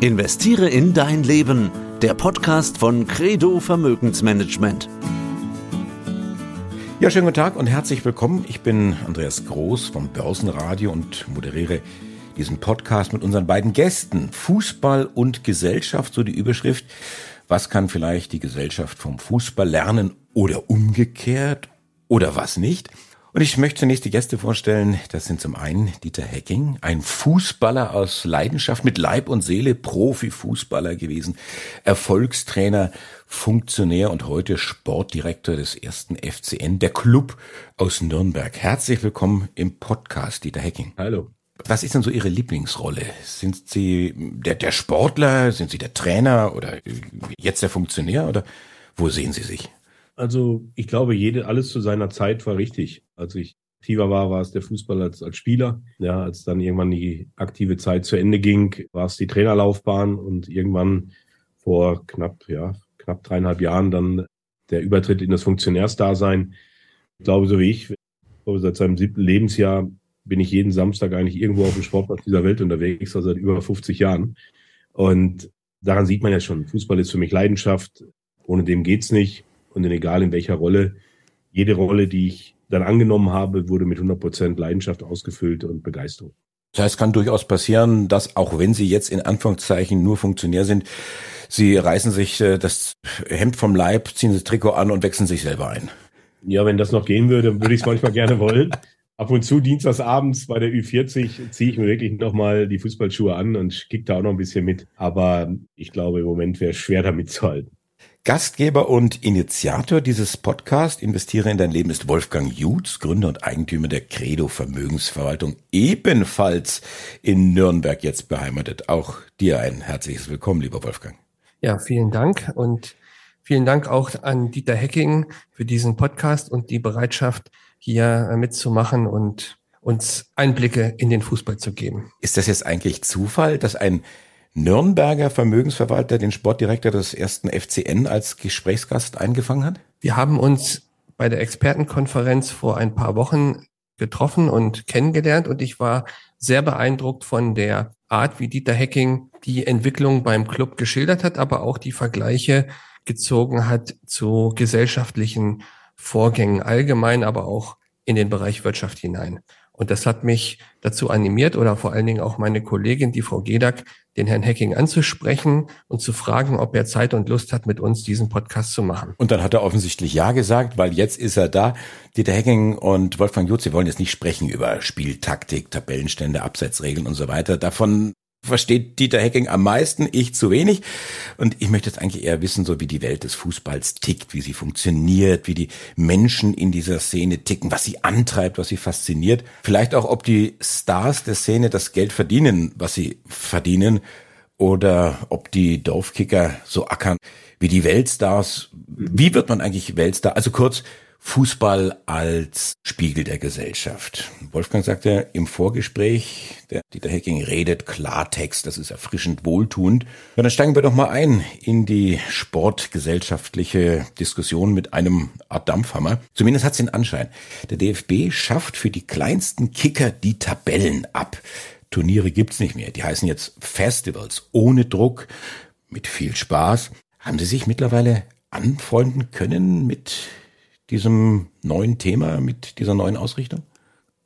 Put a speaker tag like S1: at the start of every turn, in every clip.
S1: Investiere in dein Leben. Der Podcast von Credo Vermögensmanagement.
S2: Ja, schönen guten Tag und herzlich willkommen. Ich bin Andreas Groß vom Börsenradio und moderiere diesen Podcast mit unseren beiden Gästen. Fußball und Gesellschaft, so die Überschrift. Was kann vielleicht die Gesellschaft vom Fußball lernen oder umgekehrt oder was nicht? Und ich möchte zunächst die Gäste vorstellen. Das sind zum einen Dieter Hecking, ein Fußballer aus Leidenschaft mit Leib und Seele, Profifußballer gewesen, Erfolgstrainer, Funktionär und heute Sportdirektor des ersten FCN, der Club aus Nürnberg. Herzlich willkommen im Podcast, Dieter Hecking.
S3: Hallo.
S2: Was ist denn so Ihre Lieblingsrolle? Sind Sie der, der Sportler? Sind Sie der Trainer oder jetzt der Funktionär oder wo sehen Sie sich?
S3: Also ich glaube, jede, alles zu seiner Zeit war richtig. Als ich aktiver war, war es der Fußball als, als Spieler. Ja, als dann irgendwann die aktive Zeit zu Ende ging, war es die Trainerlaufbahn und irgendwann vor knapp, ja, knapp dreieinhalb Jahren dann der Übertritt in das Funktionärsdasein. Ich glaube, so wie ich, seit seinem siebten Lebensjahr bin ich jeden Samstag eigentlich irgendwo auf dem Sportplatz dieser Welt unterwegs, also seit über 50 Jahren. Und daran sieht man ja schon, Fußball ist für mich Leidenschaft. Ohne dem geht's nicht und egal in welcher Rolle, jede Rolle, die ich dann angenommen habe, wurde mit 100 Prozent Leidenschaft ausgefüllt und Begeisterung.
S2: Das heißt, es kann durchaus passieren, dass auch wenn Sie jetzt in Anführungszeichen nur Funktionär sind, Sie reißen sich äh, das Hemd vom Leib, ziehen das Trikot an und wechseln sich selber ein.
S3: Ja, wenn das noch gehen würde, würde ich es manchmal gerne wollen. Ab und zu dienstagsabends bei der Ü40 ziehe ich mir wirklich nochmal die Fußballschuhe an und kicke da auch noch ein bisschen mit. Aber ich glaube, im Moment wäre es schwer damit zu halten.
S2: Gastgeber und Initiator dieses Podcast Investiere in dein Leben ist Wolfgang Jutz, Gründer und Eigentümer der Credo Vermögensverwaltung, ebenfalls in Nürnberg jetzt beheimatet. Auch dir ein herzliches Willkommen, lieber Wolfgang.
S4: Ja, vielen Dank und vielen Dank auch an Dieter Hecking für diesen Podcast und die Bereitschaft, hier mitzumachen und uns Einblicke in den Fußball zu geben.
S2: Ist das jetzt eigentlich Zufall, dass ein Nürnberger Vermögensverwalter den Sportdirektor des ersten FCN als Gesprächsgast eingefangen hat?
S4: Wir haben uns bei der Expertenkonferenz vor ein paar Wochen getroffen und kennengelernt und ich war sehr beeindruckt von der Art, wie Dieter Hecking die Entwicklung beim Club geschildert hat, aber auch die Vergleiche gezogen hat zu gesellschaftlichen Vorgängen allgemein, aber auch in den Bereich Wirtschaft hinein. Und das hat mich dazu animiert oder vor allen Dingen auch meine Kollegin, die Frau Gedak, den Herrn Hacking anzusprechen und zu fragen, ob er Zeit und Lust hat, mit uns diesen Podcast zu machen.
S2: Und dann hat er offensichtlich Ja gesagt, weil jetzt ist er da. Dieter Hacking und Wolfgang Jutz, Sie wollen jetzt nicht sprechen über Spieltaktik, Tabellenstände, Abseitsregeln und so weiter. Davon versteht Dieter Hecking am meisten, ich zu wenig. Und ich möchte jetzt eigentlich eher wissen, so wie die Welt des Fußballs tickt, wie sie funktioniert, wie die Menschen in dieser Szene ticken, was sie antreibt, was sie fasziniert. Vielleicht auch, ob die Stars der Szene das Geld verdienen, was sie verdienen, oder ob die Dorfkicker so ackern wie die Weltstars. Wie wird man eigentlich Weltstar? Also kurz, Fußball als Spiegel der Gesellschaft. Wolfgang sagte im Vorgespräch, der Dieter Hecking redet Klartext, das ist erfrischend wohltuend. Ja, dann steigen wir doch mal ein in die sportgesellschaftliche Diskussion mit einem Art Dampfhammer. Zumindest hat es den Anschein. Der DFB schafft für die kleinsten Kicker die Tabellen ab. Turniere gibt's nicht mehr. Die heißen jetzt Festivals ohne Druck, mit viel Spaß. Haben Sie sich mittlerweile anfreunden können mit diesem neuen Thema, mit dieser neuen Ausrichtung?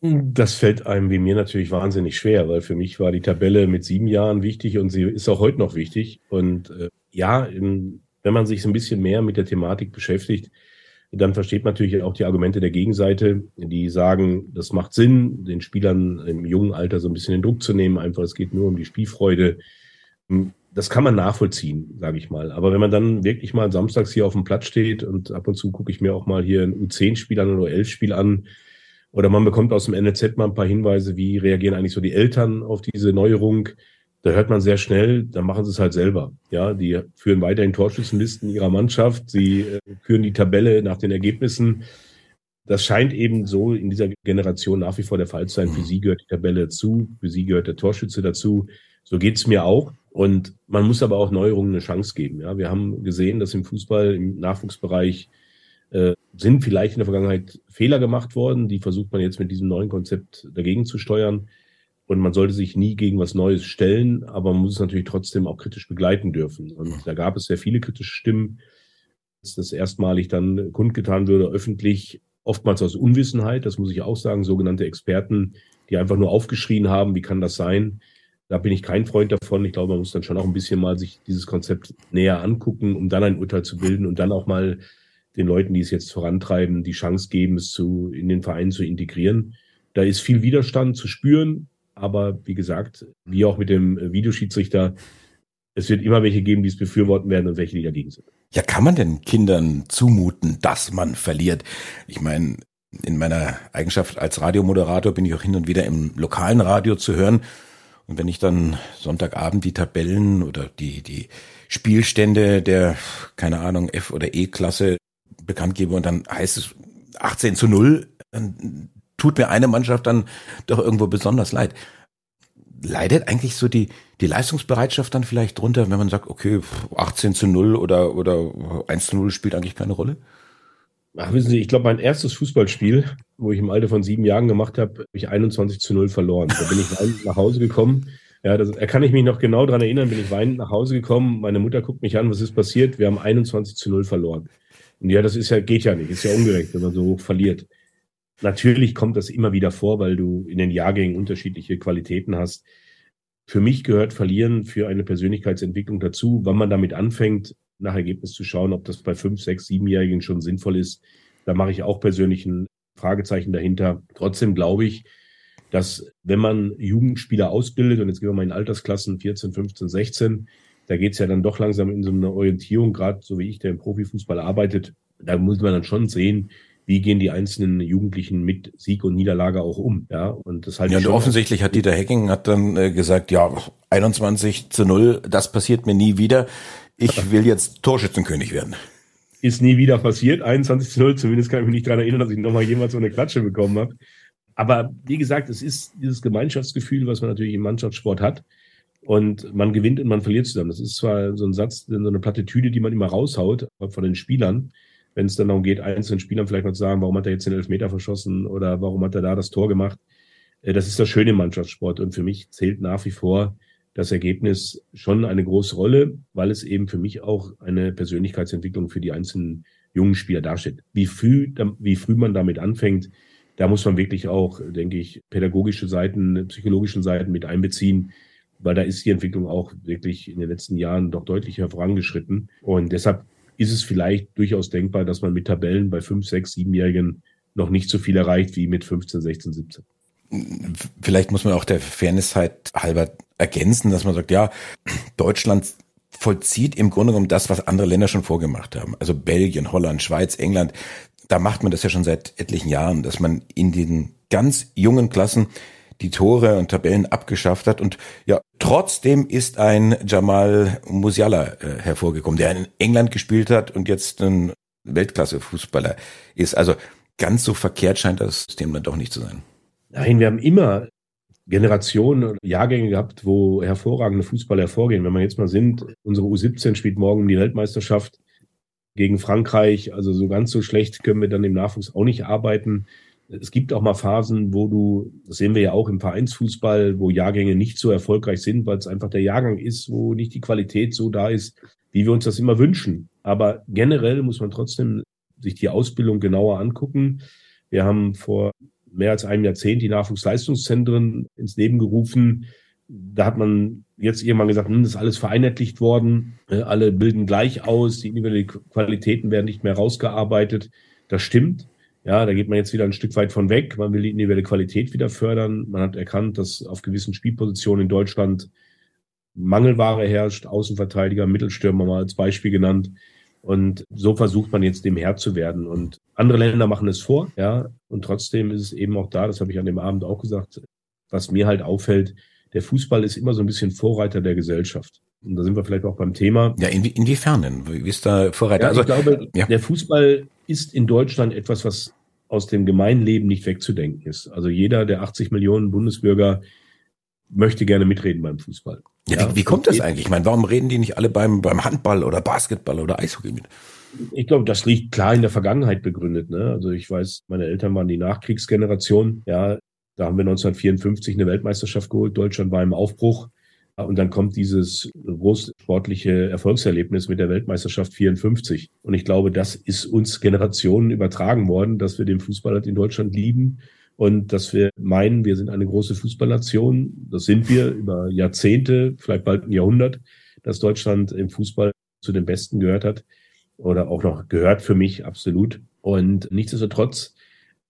S3: Das fällt einem wie mir natürlich wahnsinnig schwer, weil für mich war die Tabelle mit sieben Jahren wichtig und sie ist auch heute noch wichtig. Und äh, ja, in, wenn man sich so ein bisschen mehr mit der Thematik beschäftigt, dann versteht man natürlich auch die Argumente der Gegenseite, die sagen, das macht Sinn, den Spielern im jungen Alter so ein bisschen den Druck zu nehmen. Einfach, es geht nur um die Spielfreude das kann man nachvollziehen, sage ich mal. Aber wenn man dann wirklich mal samstags hier auf dem Platz steht und ab und zu gucke ich mir auch mal hier ein U10-Spiel an oder U11-Spiel an, oder man bekommt aus dem NLZ mal ein paar Hinweise, wie reagieren eigentlich so die Eltern auf diese Neuerung. Da hört man sehr schnell, dann machen sie es halt selber. Ja, die führen weiterhin Torschützenlisten ihrer Mannschaft, sie äh, führen die Tabelle nach den Ergebnissen. Das scheint eben so in dieser Generation nach wie vor der Fall zu sein. Für mhm. sie gehört die Tabelle dazu, für sie gehört der Torschütze dazu. So geht's mir auch. Und man muss aber auch Neuerungen eine Chance geben. Ja, wir haben gesehen, dass im Fußball, im Nachwuchsbereich äh, sind vielleicht in der Vergangenheit Fehler gemacht worden. Die versucht man jetzt mit diesem neuen Konzept dagegen zu steuern. Und man sollte sich nie gegen was Neues stellen, aber man muss es natürlich trotzdem auch kritisch begleiten dürfen. Und da gab es sehr viele kritische Stimmen, dass das erstmalig dann kundgetan würde, öffentlich, oftmals aus Unwissenheit, das muss ich auch sagen, sogenannte Experten, die einfach nur aufgeschrien haben, wie kann das sein? Da bin ich kein Freund davon. Ich glaube, man muss dann schon auch ein bisschen mal sich dieses Konzept näher angucken, um dann ein Urteil zu bilden und dann auch mal den Leuten, die es jetzt vorantreiben, die Chance geben, es zu, in den Verein zu integrieren. Da ist viel Widerstand zu spüren, aber wie gesagt, wie auch mit dem Videoschiedsrichter, es wird immer welche geben, die es befürworten werden und welche, die dagegen sind.
S2: Ja, kann man denn Kindern zumuten, dass man verliert? Ich meine, in meiner Eigenschaft als Radiomoderator bin ich auch hin und wieder im lokalen Radio zu hören. Und wenn ich dann Sonntagabend die Tabellen oder die, die Spielstände der, keine Ahnung, F- oder E-Klasse bekannt gebe und dann heißt es 18 zu 0, dann tut mir eine Mannschaft dann doch irgendwo besonders leid. Leidet eigentlich so die, die Leistungsbereitschaft dann vielleicht drunter, wenn man sagt, okay, 18 zu 0 oder, oder 1 zu 0 spielt eigentlich keine Rolle?
S3: Ach, wissen Sie, ich glaube, mein erstes Fußballspiel, wo ich im Alter von sieben Jahren gemacht habe, habe ich 21 zu 0 verloren. Da bin ich weinend nach Hause gekommen. Ja, das, da kann ich mich noch genau dran erinnern, bin ich weinend nach Hause gekommen. Meine Mutter guckt mich an, was ist passiert? Wir haben 21 zu 0 verloren. Und ja, das ist ja, geht ja nicht, ist ja ungerecht, wenn man so hoch verliert. Natürlich kommt das immer wieder vor, weil du in den Jahrgängen unterschiedliche Qualitäten hast. Für mich gehört Verlieren für eine Persönlichkeitsentwicklung dazu, wann man damit anfängt, nach Ergebnis zu schauen, ob das bei fünf, sechs, siebenjährigen schon sinnvoll ist. Da mache ich auch persönlich ein Fragezeichen dahinter. Trotzdem glaube ich, dass wenn man Jugendspieler ausbildet, und jetzt gehen wir mal in Altersklassen 14, 15, 16, da geht es ja dann doch langsam in so eine Orientierung, gerade so wie ich, der im Profifußball arbeitet, da muss man dann schon sehen, wie gehen die einzelnen Jugendlichen mit Sieg und Niederlage auch um. Ja, und das halt
S2: ja, und offensichtlich hat Dieter Hecking hat dann äh, gesagt, ja, 21 zu 0, das passiert mir nie wieder. Ich will jetzt Torschützenkönig werden.
S3: Ist nie wieder passiert, 21 zu 0, zumindest kann ich mich nicht daran erinnern, dass ich nochmal jemals so eine Klatsche bekommen habe. Aber wie gesagt, es ist dieses Gemeinschaftsgefühl, was man natürlich im Mannschaftssport hat. Und man gewinnt und man verliert zusammen. Das ist zwar so ein Satz, so eine Plattitüde, die man immer raushaut von den Spielern, wenn es dann darum geht, einzelnen Spielern vielleicht mal zu sagen, warum hat er jetzt den Elfmeter verschossen oder warum hat er da das Tor gemacht. Das ist das Schöne im Mannschaftssport. Und für mich zählt nach wie vor das Ergebnis schon eine große Rolle, weil es eben für mich auch eine Persönlichkeitsentwicklung für die einzelnen jungen Spieler darstellt. Wie früh, wie früh man damit anfängt, da muss man wirklich auch, denke ich, pädagogische Seiten, psychologische Seiten mit einbeziehen, weil da ist die Entwicklung auch wirklich in den letzten Jahren doch deutlich vorangeschritten. Und deshalb ist es vielleicht durchaus denkbar, dass man mit Tabellen bei fünf, sechs, siebenjährigen noch nicht so viel erreicht wie mit 15, 16, 17.
S2: Vielleicht muss man auch der Fairness halt halber ergänzen, dass man sagt, ja, Deutschland vollzieht im Grunde genommen das, was andere Länder schon vorgemacht haben. Also Belgien, Holland, Schweiz, England. Da macht man das ja schon seit etlichen Jahren, dass man in den ganz jungen Klassen die Tore und Tabellen abgeschafft hat. Und ja, trotzdem ist ein Jamal Musiala äh, hervorgekommen, der in England gespielt hat und jetzt ein Weltklasse-Fußballer ist. Also ganz so verkehrt scheint das System dann doch nicht zu sein.
S3: Nein, wir haben immer Generationen oder Jahrgänge gehabt, wo hervorragende Fußballer hervorgehen. Wenn wir jetzt mal sind, unsere U17 spielt morgen die Weltmeisterschaft gegen Frankreich. Also so ganz so schlecht können wir dann im Nachwuchs auch nicht arbeiten. Es gibt auch mal Phasen, wo du, das sehen wir ja auch im Vereinsfußball, wo Jahrgänge nicht so erfolgreich sind, weil es einfach der Jahrgang ist, wo nicht die Qualität so da ist, wie wir uns das immer wünschen. Aber generell muss man trotzdem sich die Ausbildung genauer angucken. Wir haben vor mehr als einem Jahrzehnt die Nachwuchsleistungszentren ins Leben gerufen. Da hat man jetzt irgendwann gesagt, hm, das ist alles vereinheitlicht worden, alle bilden gleich aus, die individuellen Qualitäten werden nicht mehr rausgearbeitet. Das stimmt. Ja, da geht man jetzt wieder ein Stück weit von weg. Man will die individuelle Qualität wieder fördern. Man hat erkannt, dass auf gewissen Spielpositionen in Deutschland Mangelware herrscht, Außenverteidiger, Mittelstürmer mal als Beispiel genannt. Und so versucht man jetzt dem Herr zu werden. Und andere Länder machen es vor, ja. Und trotzdem ist es eben auch da, das habe ich an dem Abend auch gesagt, was mir halt auffällt, der Fußball ist immer so ein bisschen Vorreiter der Gesellschaft. Und da sind wir vielleicht auch beim Thema.
S2: Ja, inwie inwiefern denn? Wie ist da Vorreiter?
S3: Ja, also, ich glaube, ja. der Fußball ist in Deutschland etwas, was aus dem Gemeinleben nicht wegzudenken ist. Also jeder der 80 Millionen Bundesbürger möchte gerne mitreden beim Fußball.
S2: Ja, ja wie, wie kommt das eigentlich? Ich meine, warum reden die nicht alle beim, beim Handball oder Basketball oder Eishockey mit?
S3: Ich glaube, das liegt klar in der Vergangenheit begründet. Ne? Also ich weiß, meine Eltern waren die Nachkriegsgeneration. Ja, Da haben wir 1954 eine Weltmeisterschaft geholt. Deutschland war im Aufbruch. Und dann kommt dieses große sportliche Erfolgserlebnis mit der Weltmeisterschaft 54. Und ich glaube, das ist uns Generationen übertragen worden, dass wir den Fußball halt in Deutschland lieben und dass wir meinen, wir sind eine große Fußballnation. Das sind wir über Jahrzehnte, vielleicht bald ein Jahrhundert, dass Deutschland im Fußball zu den Besten gehört hat oder auch noch gehört für mich absolut. Und nichtsdestotrotz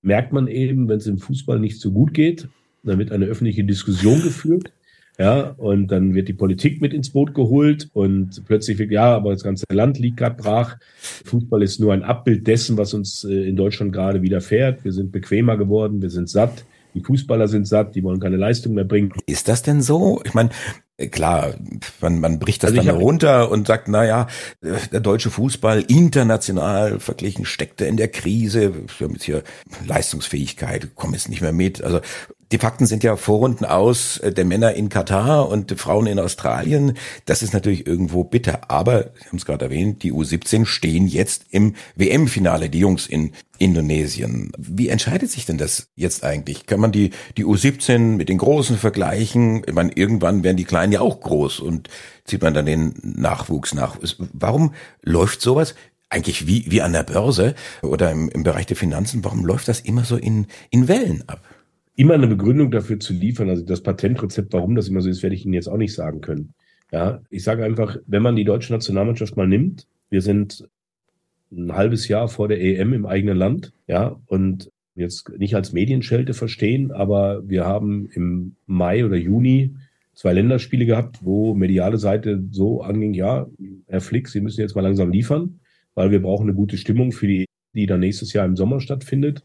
S3: merkt man eben, wenn es im Fußball nicht so gut geht, dann wird eine öffentliche Diskussion geführt. Ja, und dann wird die Politik mit ins Boot geholt und plötzlich wird, ja, aber das ganze Land liegt gerade brach. Fußball ist nur ein Abbild dessen, was uns äh, in Deutschland gerade widerfährt. Wir sind bequemer geworden, wir sind satt. Die Fußballer sind satt, die wollen keine Leistung mehr bringen.
S2: Ist das denn so? Ich meine, klar, man, man bricht das also dann runter und sagt, na ja, der deutsche Fußball international verglichen steckte in der Krise. Wir haben jetzt hier Leistungsfähigkeit, kommen jetzt nicht mehr mit. Also die Fakten sind ja Vorrunden aus äh, der Männer in Katar und Frauen in Australien. Das ist natürlich irgendwo bitter. Aber, Sie haben es gerade erwähnt, die U17 stehen jetzt im WM-Finale, die Jungs in Indonesien. Wie entscheidet sich denn das jetzt eigentlich? Kann man die, die U17 mit den Großen vergleichen? Ich meine, irgendwann werden die Kleinen ja auch groß und zieht man dann den Nachwuchs nach. Warum läuft sowas? Eigentlich wie, wie an der Börse oder im, im Bereich der Finanzen, warum läuft das immer so in, in Wellen ab?
S3: Immer eine Begründung dafür zu liefern. Also das Patentrezept, warum das immer so ist, werde ich Ihnen jetzt auch nicht sagen können. Ja, ich sage einfach, wenn man die deutsche Nationalmannschaft mal nimmt, wir sind ein halbes Jahr vor der EM im eigenen Land, ja, und jetzt nicht als Medienschelte verstehen, aber wir haben im Mai oder Juni zwei Länderspiele gehabt, wo mediale Seite so anging, ja, Herr Flick, Sie müssen jetzt mal langsam liefern, weil wir brauchen eine gute Stimmung für die, die dann nächstes Jahr im Sommer stattfindet.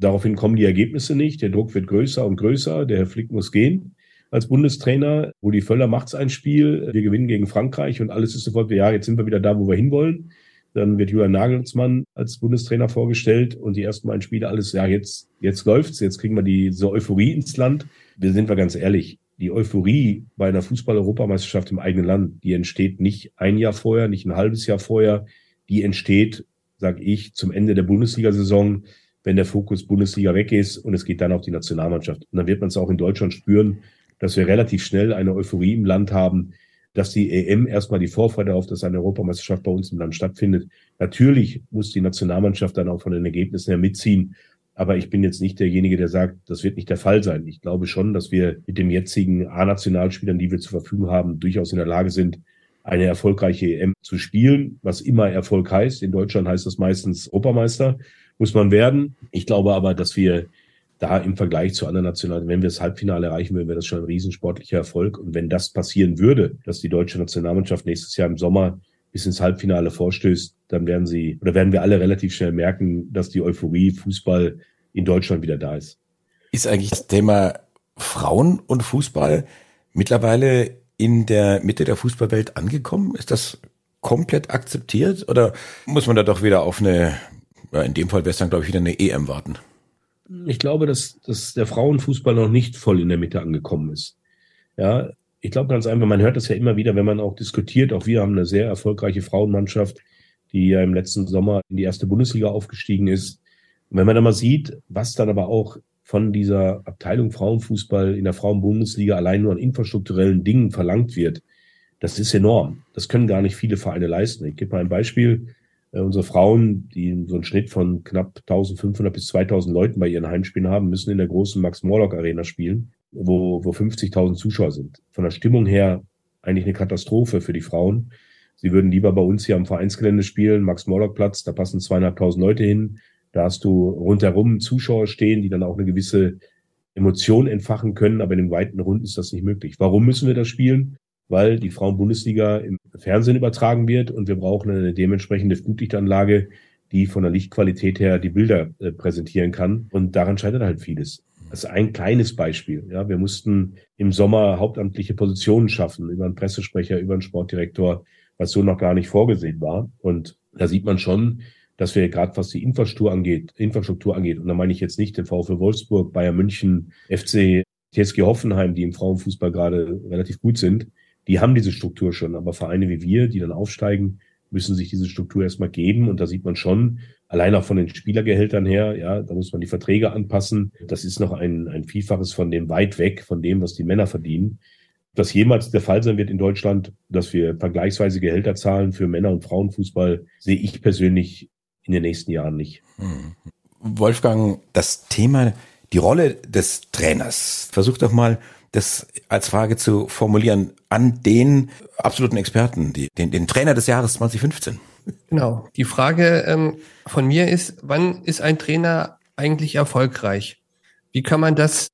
S3: Daraufhin kommen die Ergebnisse nicht. Der Druck wird größer und größer. Der Herr Flick muss gehen als Bundestrainer. Rudi Völler macht ein Spiel. Wir gewinnen gegen Frankreich und alles ist sofort, ja, jetzt sind wir wieder da, wo wir hinwollen. Dann wird Julian Nagelsmann als Bundestrainer vorgestellt und die ersten beiden Spiele alles, ja, jetzt, jetzt läuft's. Jetzt kriegen wir diese Euphorie ins Land. Wir sind wir ganz ehrlich. Die Euphorie bei einer Fußball-Europameisterschaft im eigenen Land, die entsteht nicht ein Jahr vorher, nicht ein halbes Jahr vorher. Die entsteht, sag ich, zum Ende der Bundesliga-Saison wenn der Fokus Bundesliga weg ist und es geht dann auf die Nationalmannschaft. Und dann wird man es auch in Deutschland spüren, dass wir relativ schnell eine Euphorie im Land haben, dass die EM erstmal die Vorfreude auf, dass eine Europameisterschaft bei uns im Land stattfindet. Natürlich muss die Nationalmannschaft dann auch von den Ergebnissen her mitziehen. Aber ich bin jetzt nicht derjenige, der sagt, das wird nicht der Fall sein. Ich glaube schon, dass wir mit den jetzigen A-Nationalspielern, die wir zur Verfügung haben, durchaus in der Lage sind, eine erfolgreiche EM zu spielen, was immer Erfolg heißt. In Deutschland heißt das meistens Europameister muss man werden. Ich glaube aber, dass wir da im Vergleich zu anderen Nationalen, wenn wir das Halbfinale erreichen würden, wäre das schon ein riesensportlicher Erfolg. Und wenn das passieren würde, dass die deutsche Nationalmannschaft nächstes Jahr im Sommer bis ins Halbfinale vorstößt, dann werden sie oder werden wir alle relativ schnell merken, dass die Euphorie Fußball in Deutschland wieder da ist.
S2: Ist eigentlich das Thema Frauen und Fußball mittlerweile in der Mitte der Fußballwelt angekommen? Ist das komplett akzeptiert oder muss man da doch wieder auf eine ja, in dem Fall wäre es dann, glaube ich, wieder eine EM warten.
S3: Ich glaube, dass, dass der Frauenfußball noch nicht voll in der Mitte angekommen ist. Ja, ich glaube ganz einfach, man hört das ja immer wieder, wenn man auch diskutiert. Auch wir haben eine sehr erfolgreiche Frauenmannschaft, die ja im letzten Sommer in die erste Bundesliga aufgestiegen ist. Und wenn man da mal sieht, was dann aber auch von dieser Abteilung Frauenfußball in der Frauenbundesliga allein nur an infrastrukturellen Dingen verlangt wird, das ist enorm. Das können gar nicht viele Vereine leisten. Ich gebe mal ein Beispiel. Äh, unsere Frauen, die so einen Schnitt von knapp 1500 bis 2000 Leuten bei ihren Heimspielen haben, müssen in der großen Max-Morlock-Arena spielen, wo, wo 50.000 Zuschauer sind. Von der Stimmung her eigentlich eine Katastrophe für die Frauen. Sie würden lieber bei uns hier am Vereinsgelände spielen, Max-Morlock-Platz, da passen zweieinhalbtausend Leute hin. Da hast du rundherum Zuschauer stehen, die dann auch eine gewisse Emotion entfachen können, aber in dem weiten Rund ist das nicht möglich. Warum müssen wir das spielen? Weil die Frauenbundesliga im Fernsehen übertragen wird und wir brauchen eine dementsprechende Flutlichtanlage, die von der Lichtqualität her die Bilder äh, präsentieren kann. Und daran scheitert halt vieles. Das ist ein kleines Beispiel. Ja, wir mussten im Sommer hauptamtliche Positionen schaffen über einen Pressesprecher, über einen Sportdirektor, was so noch gar nicht vorgesehen war. Und da sieht man schon, dass wir gerade was die Infrastruktur angeht, Infrastruktur angeht, und da meine ich jetzt nicht den VfL Wolfsburg, Bayern München, FC TSG Hoffenheim, die im Frauenfußball gerade relativ gut sind, die haben diese Struktur schon, aber Vereine wie wir, die dann aufsteigen, müssen sich diese Struktur erstmal geben. Und da sieht man schon, allein auch von den Spielergehältern her, ja, da muss man die Verträge anpassen. Das ist noch ein, ein Vielfaches von dem weit weg, von dem, was die Männer verdienen. Das jemals der Fall sein wird in Deutschland, dass wir vergleichsweise Gehälter zahlen für Männer- und Frauenfußball, sehe ich persönlich in den nächsten Jahren nicht.
S2: Wolfgang, das Thema, die Rolle des Trainers. Versuch doch mal, das als Frage zu formulieren an den absoluten Experten, die, den, den Trainer des Jahres 2015.
S4: Genau. Die Frage ähm, von mir ist, wann ist ein Trainer eigentlich erfolgreich? Wie kann man das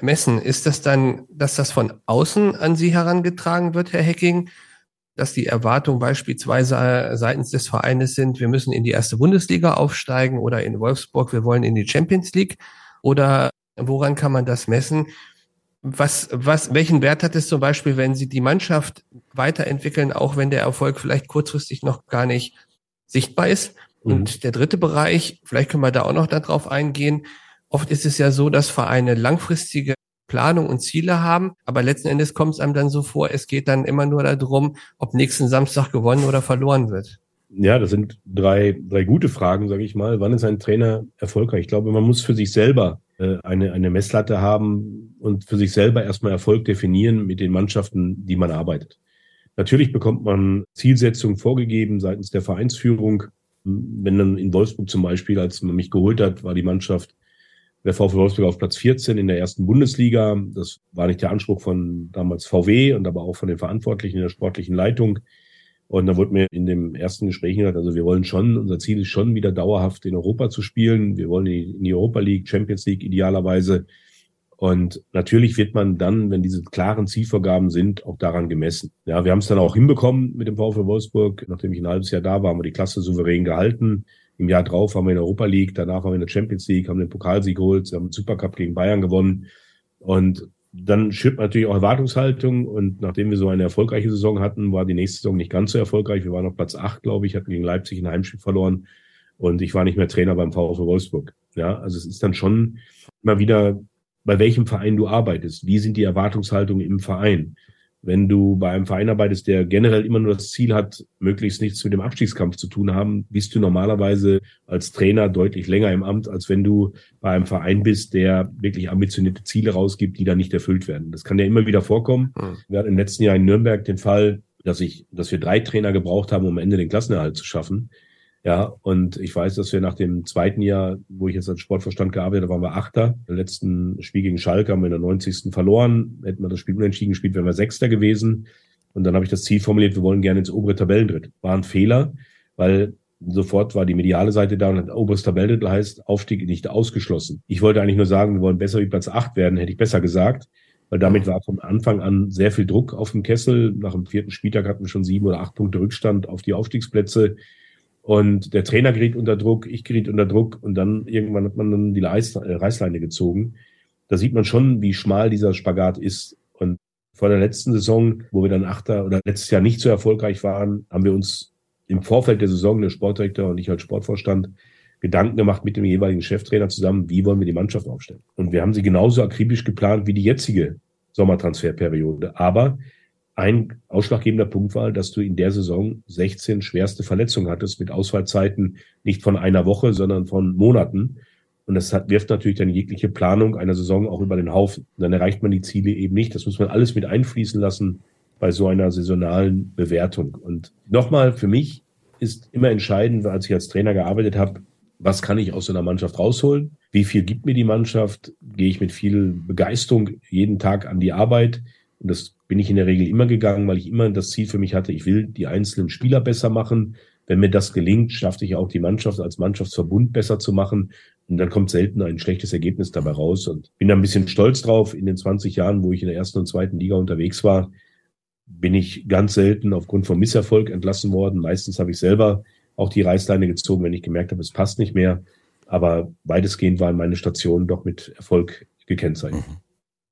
S4: messen? Ist das dann, dass das von außen an Sie herangetragen wird, Herr Hecking? Dass die Erwartungen beispielsweise äh, seitens des Vereines sind, wir müssen in die erste Bundesliga aufsteigen oder in Wolfsburg, wir wollen in die Champions League? Oder woran kann man das messen? Was, was, welchen Wert hat es zum Beispiel, wenn Sie die Mannschaft weiterentwickeln, auch wenn der Erfolg vielleicht kurzfristig noch gar nicht sichtbar ist? Mhm. Und der dritte Bereich, vielleicht können wir da auch noch darauf eingehen. Oft ist es ja so, dass Vereine langfristige Planung und Ziele haben, aber letzten Endes kommt es einem dann so vor, es geht dann immer nur darum, ob nächsten Samstag gewonnen oder verloren wird.
S3: Ja, das sind drei, drei gute Fragen, sage ich mal. Wann ist ein Trainer erfolgreich? Ich glaube, man muss für sich selber äh, eine, eine Messlatte haben und für sich selber erstmal Erfolg definieren mit den Mannschaften, die man arbeitet. Natürlich bekommt man Zielsetzungen vorgegeben seitens der Vereinsführung. Wenn dann in Wolfsburg zum Beispiel, als man mich geholt hat, war die Mannschaft der VfL Wolfsburg auf Platz 14 in der ersten Bundesliga. Das war nicht der Anspruch von damals VW und aber auch von den Verantwortlichen in der sportlichen Leitung. Und da wurde mir in dem ersten Gespräch gesagt, also wir wollen schon, unser Ziel ist schon wieder dauerhaft in Europa zu spielen. Wir wollen in die Europa League, Champions League idealerweise. Und natürlich wird man dann, wenn diese klaren Zielvorgaben sind, auch daran gemessen. Ja, wir haben es dann auch hinbekommen mit dem VfL Wolfsburg. Nachdem ich ein halbes Jahr da war, haben wir die Klasse souverän gehalten. Im Jahr drauf haben wir in der Europa League, danach haben wir in der Champions League, haben den Pokalsieg geholt, haben den Supercup gegen Bayern gewonnen. Und dann man natürlich auch Erwartungshaltung. Und nachdem wir so eine erfolgreiche Saison hatten, war die nächste Saison nicht ganz so erfolgreich. Wir waren auf Platz acht, glaube ich, hatten gegen Leipzig ein Heimspiel verloren. Und ich war nicht mehr Trainer beim VfL Wolfsburg. Ja, also es ist dann schon immer wieder, bei welchem Verein du arbeitest. Wie sind die Erwartungshaltungen im Verein? Wenn du bei einem Verein arbeitest, der generell immer nur das Ziel hat, möglichst nichts mit dem Abstiegskampf zu tun haben, bist du normalerweise als Trainer deutlich länger im Amt, als wenn du bei einem Verein bist, der wirklich ambitionierte Ziele rausgibt, die dann nicht erfüllt werden. Das kann ja immer wieder vorkommen. Mhm. Wir hatten im letzten Jahr in Nürnberg den Fall, dass ich, dass wir drei Trainer gebraucht haben, um am Ende den Klassenerhalt zu schaffen. Ja, und ich weiß, dass wir nach dem zweiten Jahr, wo ich jetzt als Sportverstand gearbeitet habe, waren wir Achter. Im letzten Spiel gegen Schalke haben wir in der 90. verloren. Hätten wir das Spiel unentschieden gespielt, wären wir Sechster gewesen. Und dann habe ich das Ziel formuliert, wir wollen gerne ins obere Tabellendrittel. War ein Fehler, weil sofort war die mediale Seite da und hat oberes Tabellendrittel heißt Aufstieg nicht ausgeschlossen. Ich wollte eigentlich nur sagen, wir wollen besser wie Platz acht werden, hätte ich besser gesagt. Weil damit war von Anfang an sehr viel Druck auf dem Kessel. Nach dem vierten Spieltag hatten wir schon sieben oder acht Punkte Rückstand auf die Aufstiegsplätze. Und der Trainer geriet unter Druck, ich geriet unter Druck und dann irgendwann hat man dann die äh, Reißleine gezogen. Da sieht man schon, wie schmal dieser Spagat ist. Und vor der letzten Saison, wo wir dann Achter oder letztes Jahr nicht so erfolgreich waren, haben wir uns im Vorfeld der Saison, der Sportdirektor und ich als Sportvorstand, Gedanken gemacht mit dem jeweiligen Cheftrainer zusammen, wie wollen wir die Mannschaft aufstellen. Und wir haben sie genauso akribisch geplant wie die jetzige Sommertransferperiode. Aber ein ausschlaggebender Punkt war, dass du in der Saison 16 schwerste Verletzungen hattest mit Ausfallzeiten nicht von einer Woche, sondern von Monaten. Und das hat, wirft natürlich dann jegliche Planung einer Saison auch über den Haufen. Dann erreicht man die Ziele eben nicht. Das muss man alles mit einfließen lassen bei so einer saisonalen Bewertung. Und nochmal, für mich ist immer entscheidend, als ich als Trainer gearbeitet habe, was kann ich aus so einer Mannschaft rausholen? Wie viel gibt mir die Mannschaft? Gehe ich mit viel Begeisterung jeden Tag an die Arbeit? Und das bin ich in der Regel immer gegangen, weil ich immer das Ziel für mich hatte, ich will die einzelnen Spieler besser machen. Wenn mir das gelingt, schaffe ich auch die Mannschaft als Mannschaftsverbund besser zu machen. Und dann kommt selten ein schlechtes Ergebnis dabei raus. Und bin da ein bisschen stolz drauf. In den 20 Jahren, wo ich in der ersten und zweiten Liga unterwegs war, bin ich ganz selten aufgrund von Misserfolg entlassen worden. Meistens habe ich selber auch die Reißleine gezogen, wenn ich gemerkt habe, es passt nicht mehr. Aber weitestgehend waren meine Stationen doch mit Erfolg gekennzeichnet. Mhm.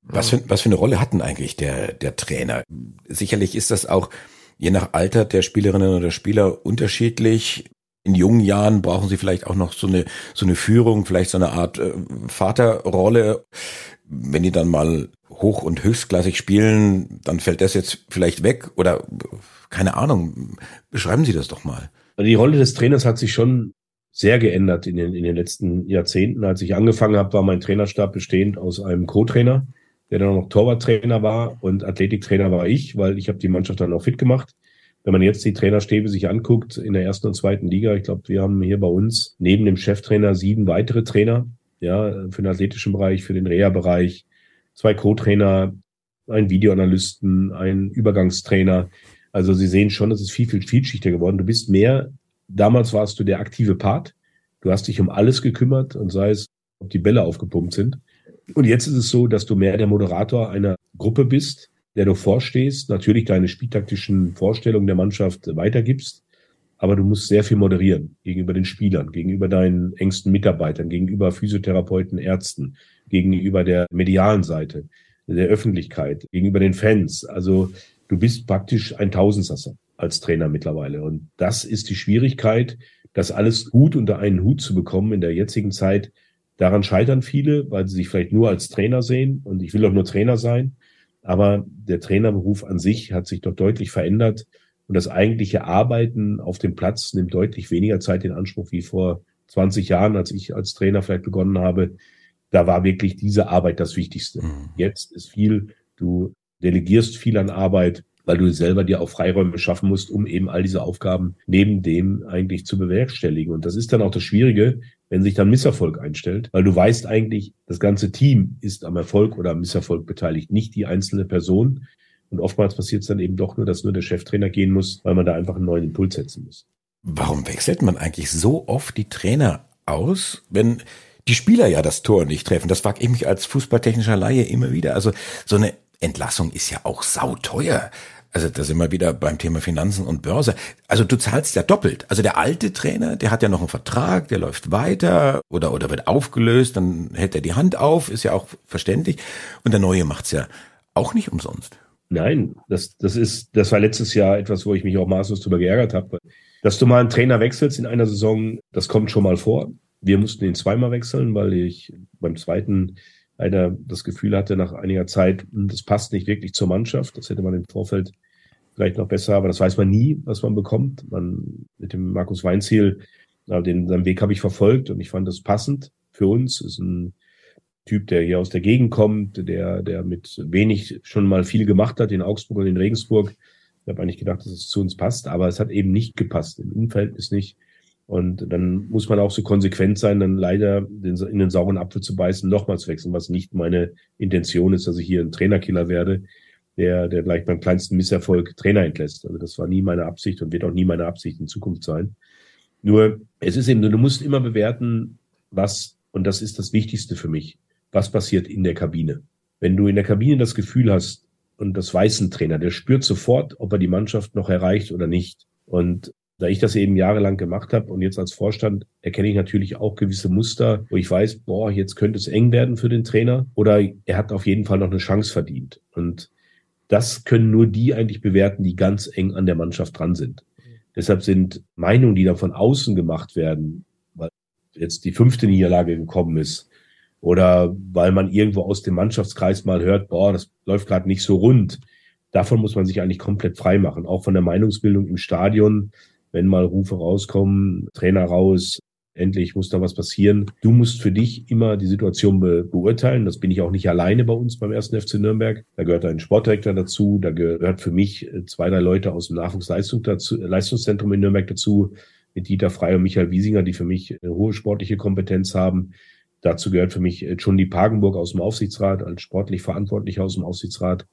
S2: Was für, was für eine Rolle hatten eigentlich der, der Trainer? Sicherlich ist das auch je nach Alter der Spielerinnen oder Spieler unterschiedlich. In jungen Jahren brauchen sie vielleicht auch noch so eine, so eine Führung, vielleicht so eine Art äh, Vaterrolle. Wenn die dann mal hoch- und höchstklassig spielen, dann fällt das jetzt vielleicht weg oder keine Ahnung. Beschreiben Sie das doch mal.
S3: Also die Rolle des Trainers hat sich schon sehr geändert in den, in den letzten Jahrzehnten. Als ich angefangen habe, war mein Trainerstab bestehend aus einem Co-Trainer, der dann noch Torwarttrainer war und Athletiktrainer war ich, weil ich habe die Mannschaft dann auch fit gemacht. Wenn man jetzt die Trainerstäbe sich anguckt in der ersten und zweiten Liga, ich glaube, wir haben hier bei uns neben dem Cheftrainer sieben weitere Trainer, ja, für den athletischen Bereich, für den Reha-Bereich, zwei Co-Trainer, einen Videoanalysten, einen Übergangstrainer. Also Sie sehen schon, es ist viel, viel vielschichtiger geworden. Du bist mehr, damals warst du der aktive Part. Du hast dich um alles gekümmert und sei es, ob die Bälle aufgepumpt sind. Und jetzt ist es so, dass du mehr der Moderator einer Gruppe bist, der du vorstehst, natürlich deine spieltaktischen Vorstellungen der Mannschaft weitergibst, aber du musst sehr viel moderieren gegenüber den Spielern, gegenüber deinen engsten Mitarbeitern, gegenüber Physiotherapeuten, Ärzten, gegenüber der medialen Seite, der Öffentlichkeit, gegenüber den Fans. Also du bist praktisch ein Tausendsasser als Trainer mittlerweile. Und das ist die Schwierigkeit, das alles gut unter einen Hut zu bekommen in der jetzigen Zeit. Daran scheitern viele, weil sie sich vielleicht nur als Trainer sehen. Und ich will doch nur Trainer sein. Aber der Trainerberuf an sich hat sich doch deutlich verändert. Und das eigentliche Arbeiten auf dem Platz nimmt deutlich weniger Zeit in Anspruch wie vor 20 Jahren, als ich als Trainer vielleicht begonnen habe. Da war wirklich diese Arbeit das Wichtigste. Mhm. Jetzt ist viel, du delegierst viel an Arbeit, weil du selber dir auch Freiräume schaffen musst, um eben all diese Aufgaben neben dem eigentlich zu bewerkstelligen. Und das ist dann auch das Schwierige, wenn sich dann Misserfolg einstellt, weil du weißt eigentlich, das ganze Team ist am Erfolg oder am Misserfolg beteiligt, nicht die einzelne Person. Und oftmals passiert es dann eben doch nur, dass nur der Cheftrainer gehen muss, weil man da einfach einen neuen Impuls setzen muss.
S2: Warum wechselt man eigentlich so oft die Trainer aus, wenn die Spieler ja das Tor nicht treffen? Das frage ich mich als fußballtechnischer Laie immer wieder. Also so eine Entlassung ist ja auch sauteuer. Also da sind wir wieder beim Thema Finanzen und Börse. Also du zahlst ja doppelt. Also der alte Trainer, der hat ja noch einen Vertrag, der läuft weiter oder, oder wird aufgelöst, dann hält er die Hand auf, ist ja auch verständlich. Und der neue macht's ja auch nicht umsonst.
S3: Nein, das, das ist, das war letztes Jahr etwas, wo ich mich auch maßlos drüber geärgert habe. Dass du mal einen Trainer wechselst in einer Saison, das kommt schon mal vor. Wir mussten ihn zweimal wechseln, weil ich beim zweiten einer das Gefühl hatte nach einiger Zeit, hm, das passt nicht wirklich zur Mannschaft. Das hätte man im Vorfeld vielleicht noch besser, aber das weiß man nie, was man bekommt. Man mit dem Markus Weinziel, den seinen Weg habe ich verfolgt und ich fand das passend für uns. Ist ein Typ, der hier aus der Gegend kommt, der, der mit wenig schon mal viel gemacht hat in Augsburg und in Regensburg. Ich habe eigentlich gedacht, dass es zu uns passt, aber es hat eben nicht gepasst, im Umverhältnis nicht. Und dann muss man auch so konsequent sein, dann leider den, in den sauren Apfel zu beißen, nochmals wechseln, was nicht meine Intention ist, dass ich hier ein Trainerkiller werde, der, der gleich beim kleinsten Misserfolg Trainer entlässt. Also das war nie meine Absicht und wird auch nie meine Absicht in Zukunft sein. Nur, es ist eben, du musst immer bewerten, was, und das ist das Wichtigste für mich, was passiert in der Kabine. Wenn du in der Kabine das Gefühl hast, und das weiß ein Trainer, der spürt sofort, ob er die Mannschaft noch erreicht oder nicht. Und da ich das eben jahrelang gemacht habe und jetzt als Vorstand erkenne ich natürlich auch gewisse Muster, wo ich weiß, boah, jetzt könnte es eng werden für den Trainer oder er hat auf jeden Fall noch eine Chance verdient. Und das können nur die eigentlich bewerten, die ganz eng an der Mannschaft dran sind. Deshalb sind Meinungen, die da von außen gemacht werden, weil jetzt die fünfte Niederlage gekommen ist oder weil man irgendwo aus dem Mannschaftskreis mal hört, boah, das läuft gerade nicht so rund. Davon muss man sich eigentlich komplett frei machen. Auch von der Meinungsbildung im Stadion wenn mal Rufe rauskommen, Trainer raus, endlich muss da was passieren. Du musst für dich immer die Situation be beurteilen. Das bin ich auch nicht alleine bei uns beim ersten FC Nürnberg. Da gehört ein Sportdirektor dazu. Da gehört für mich äh, zwei, drei Leute aus dem Nachwuchsleistungszentrum in Nürnberg dazu, mit Dieter Frey und Michael Wiesinger, die für mich hohe sportliche Kompetenz haben. Dazu gehört für mich schon die Pagenburg aus dem Aufsichtsrat als sportlich Verantwortlicher aus dem Aufsichtsrat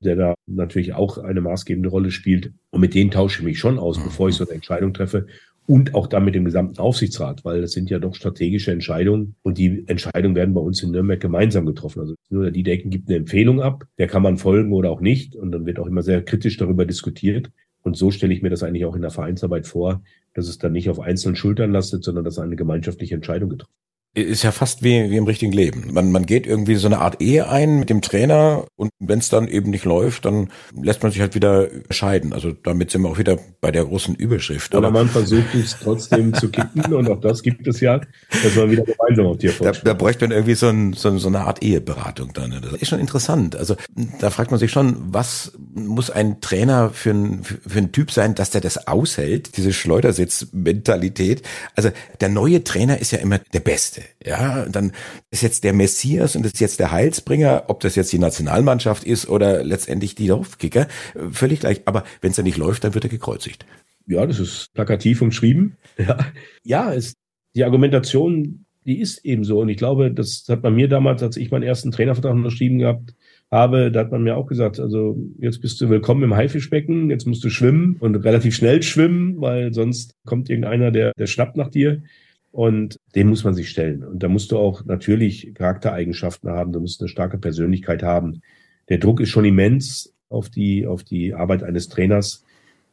S3: der da natürlich auch eine maßgebende Rolle spielt. Und mit denen tausche ich mich schon aus, bevor ich so eine Entscheidung treffe. Und auch dann mit dem gesamten Aufsichtsrat, weil das sind ja doch strategische Entscheidungen und die Entscheidungen werden bei uns in Nürnberg gemeinsam getroffen. Also nur der Diedecken gibt eine Empfehlung ab, der kann man folgen oder auch nicht und dann wird auch immer sehr kritisch darüber diskutiert. Und so stelle ich mir das eigentlich auch in der Vereinsarbeit vor, dass es dann nicht auf einzelnen Schultern lastet, sondern dass eine gemeinschaftliche Entscheidung getroffen
S2: ist ja fast wie, wie im richtigen Leben. Man, man geht irgendwie so eine Art Ehe ein mit dem Trainer und wenn es dann eben nicht läuft, dann lässt man sich halt wieder scheiden. Also damit sind wir auch wieder bei der großen Überschrift.
S3: Aber, Aber man versucht es trotzdem zu kippen und auch das gibt es ja, dass man wieder gemeinsam auf die
S2: da, da bräuchte man irgendwie so, ein, so, so eine Art Eheberatung dann. Das ist schon interessant. Also da fragt man sich schon, was muss ein Trainer für ein, für ein Typ sein, dass der das aushält, diese Schleudersitz-Mentalität. Also der neue Trainer ist ja immer der Beste. Ja, dann ist jetzt der Messias und ist jetzt der Heilsbringer, ob das jetzt die Nationalmannschaft ist oder letztendlich die Dorfkicker, völlig gleich. Aber wenn es ja nicht läuft, dann wird er gekreuzigt.
S3: Ja, das ist plakativ umschrieben. Ja, ja ist, die Argumentation, die ist eben so. Und ich glaube, das hat man mir damals, als ich meinen ersten Trainervertrag unterschrieben gehabt habe, da hat man mir auch gesagt, also jetzt bist du willkommen im Haifischbecken, jetzt musst du schwimmen und relativ schnell schwimmen, weil sonst kommt irgendeiner, der, der schnappt nach dir. Und dem muss man sich stellen. Und da musst du auch natürlich Charaktereigenschaften haben, du musst eine starke Persönlichkeit haben. Der Druck ist schon immens auf die, auf die Arbeit eines Trainers,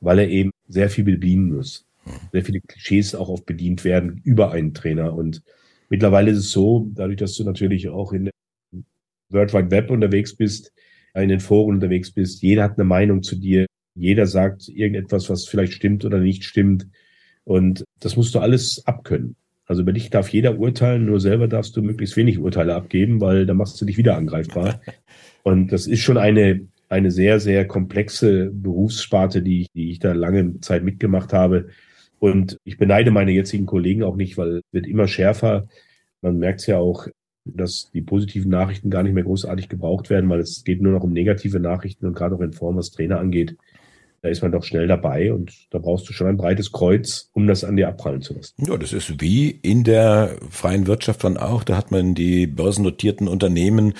S3: weil er eben sehr viel bedienen muss. Sehr viele Klischees auch oft bedient werden über einen Trainer. Und mittlerweile ist es so, dadurch, dass du natürlich auch in World Wide Web unterwegs bist, in den Foren unterwegs bist, jeder hat eine Meinung zu dir, jeder sagt irgendetwas, was vielleicht stimmt oder nicht stimmt. Und das musst du alles abkönnen. Also über dich darf jeder urteilen, nur selber darfst du möglichst wenig Urteile abgeben, weil dann machst du dich wieder angreifbar. Und das ist schon eine, eine sehr, sehr komplexe Berufssparte, die ich, die ich da lange Zeit mitgemacht habe. Und ich beneide meine jetzigen Kollegen auch nicht, weil es wird immer schärfer. Man merkt es ja auch, dass die positiven Nachrichten gar nicht mehr großartig gebraucht werden, weil es geht nur noch um negative Nachrichten und gerade auch in Form, was Trainer angeht, da ist man doch schnell dabei und da brauchst du schon ein breites Kreuz, um das an dir abprallen zu lassen.
S2: Ja, das ist wie in der freien Wirtschaft dann auch. Da hat man die börsennotierten Unternehmen,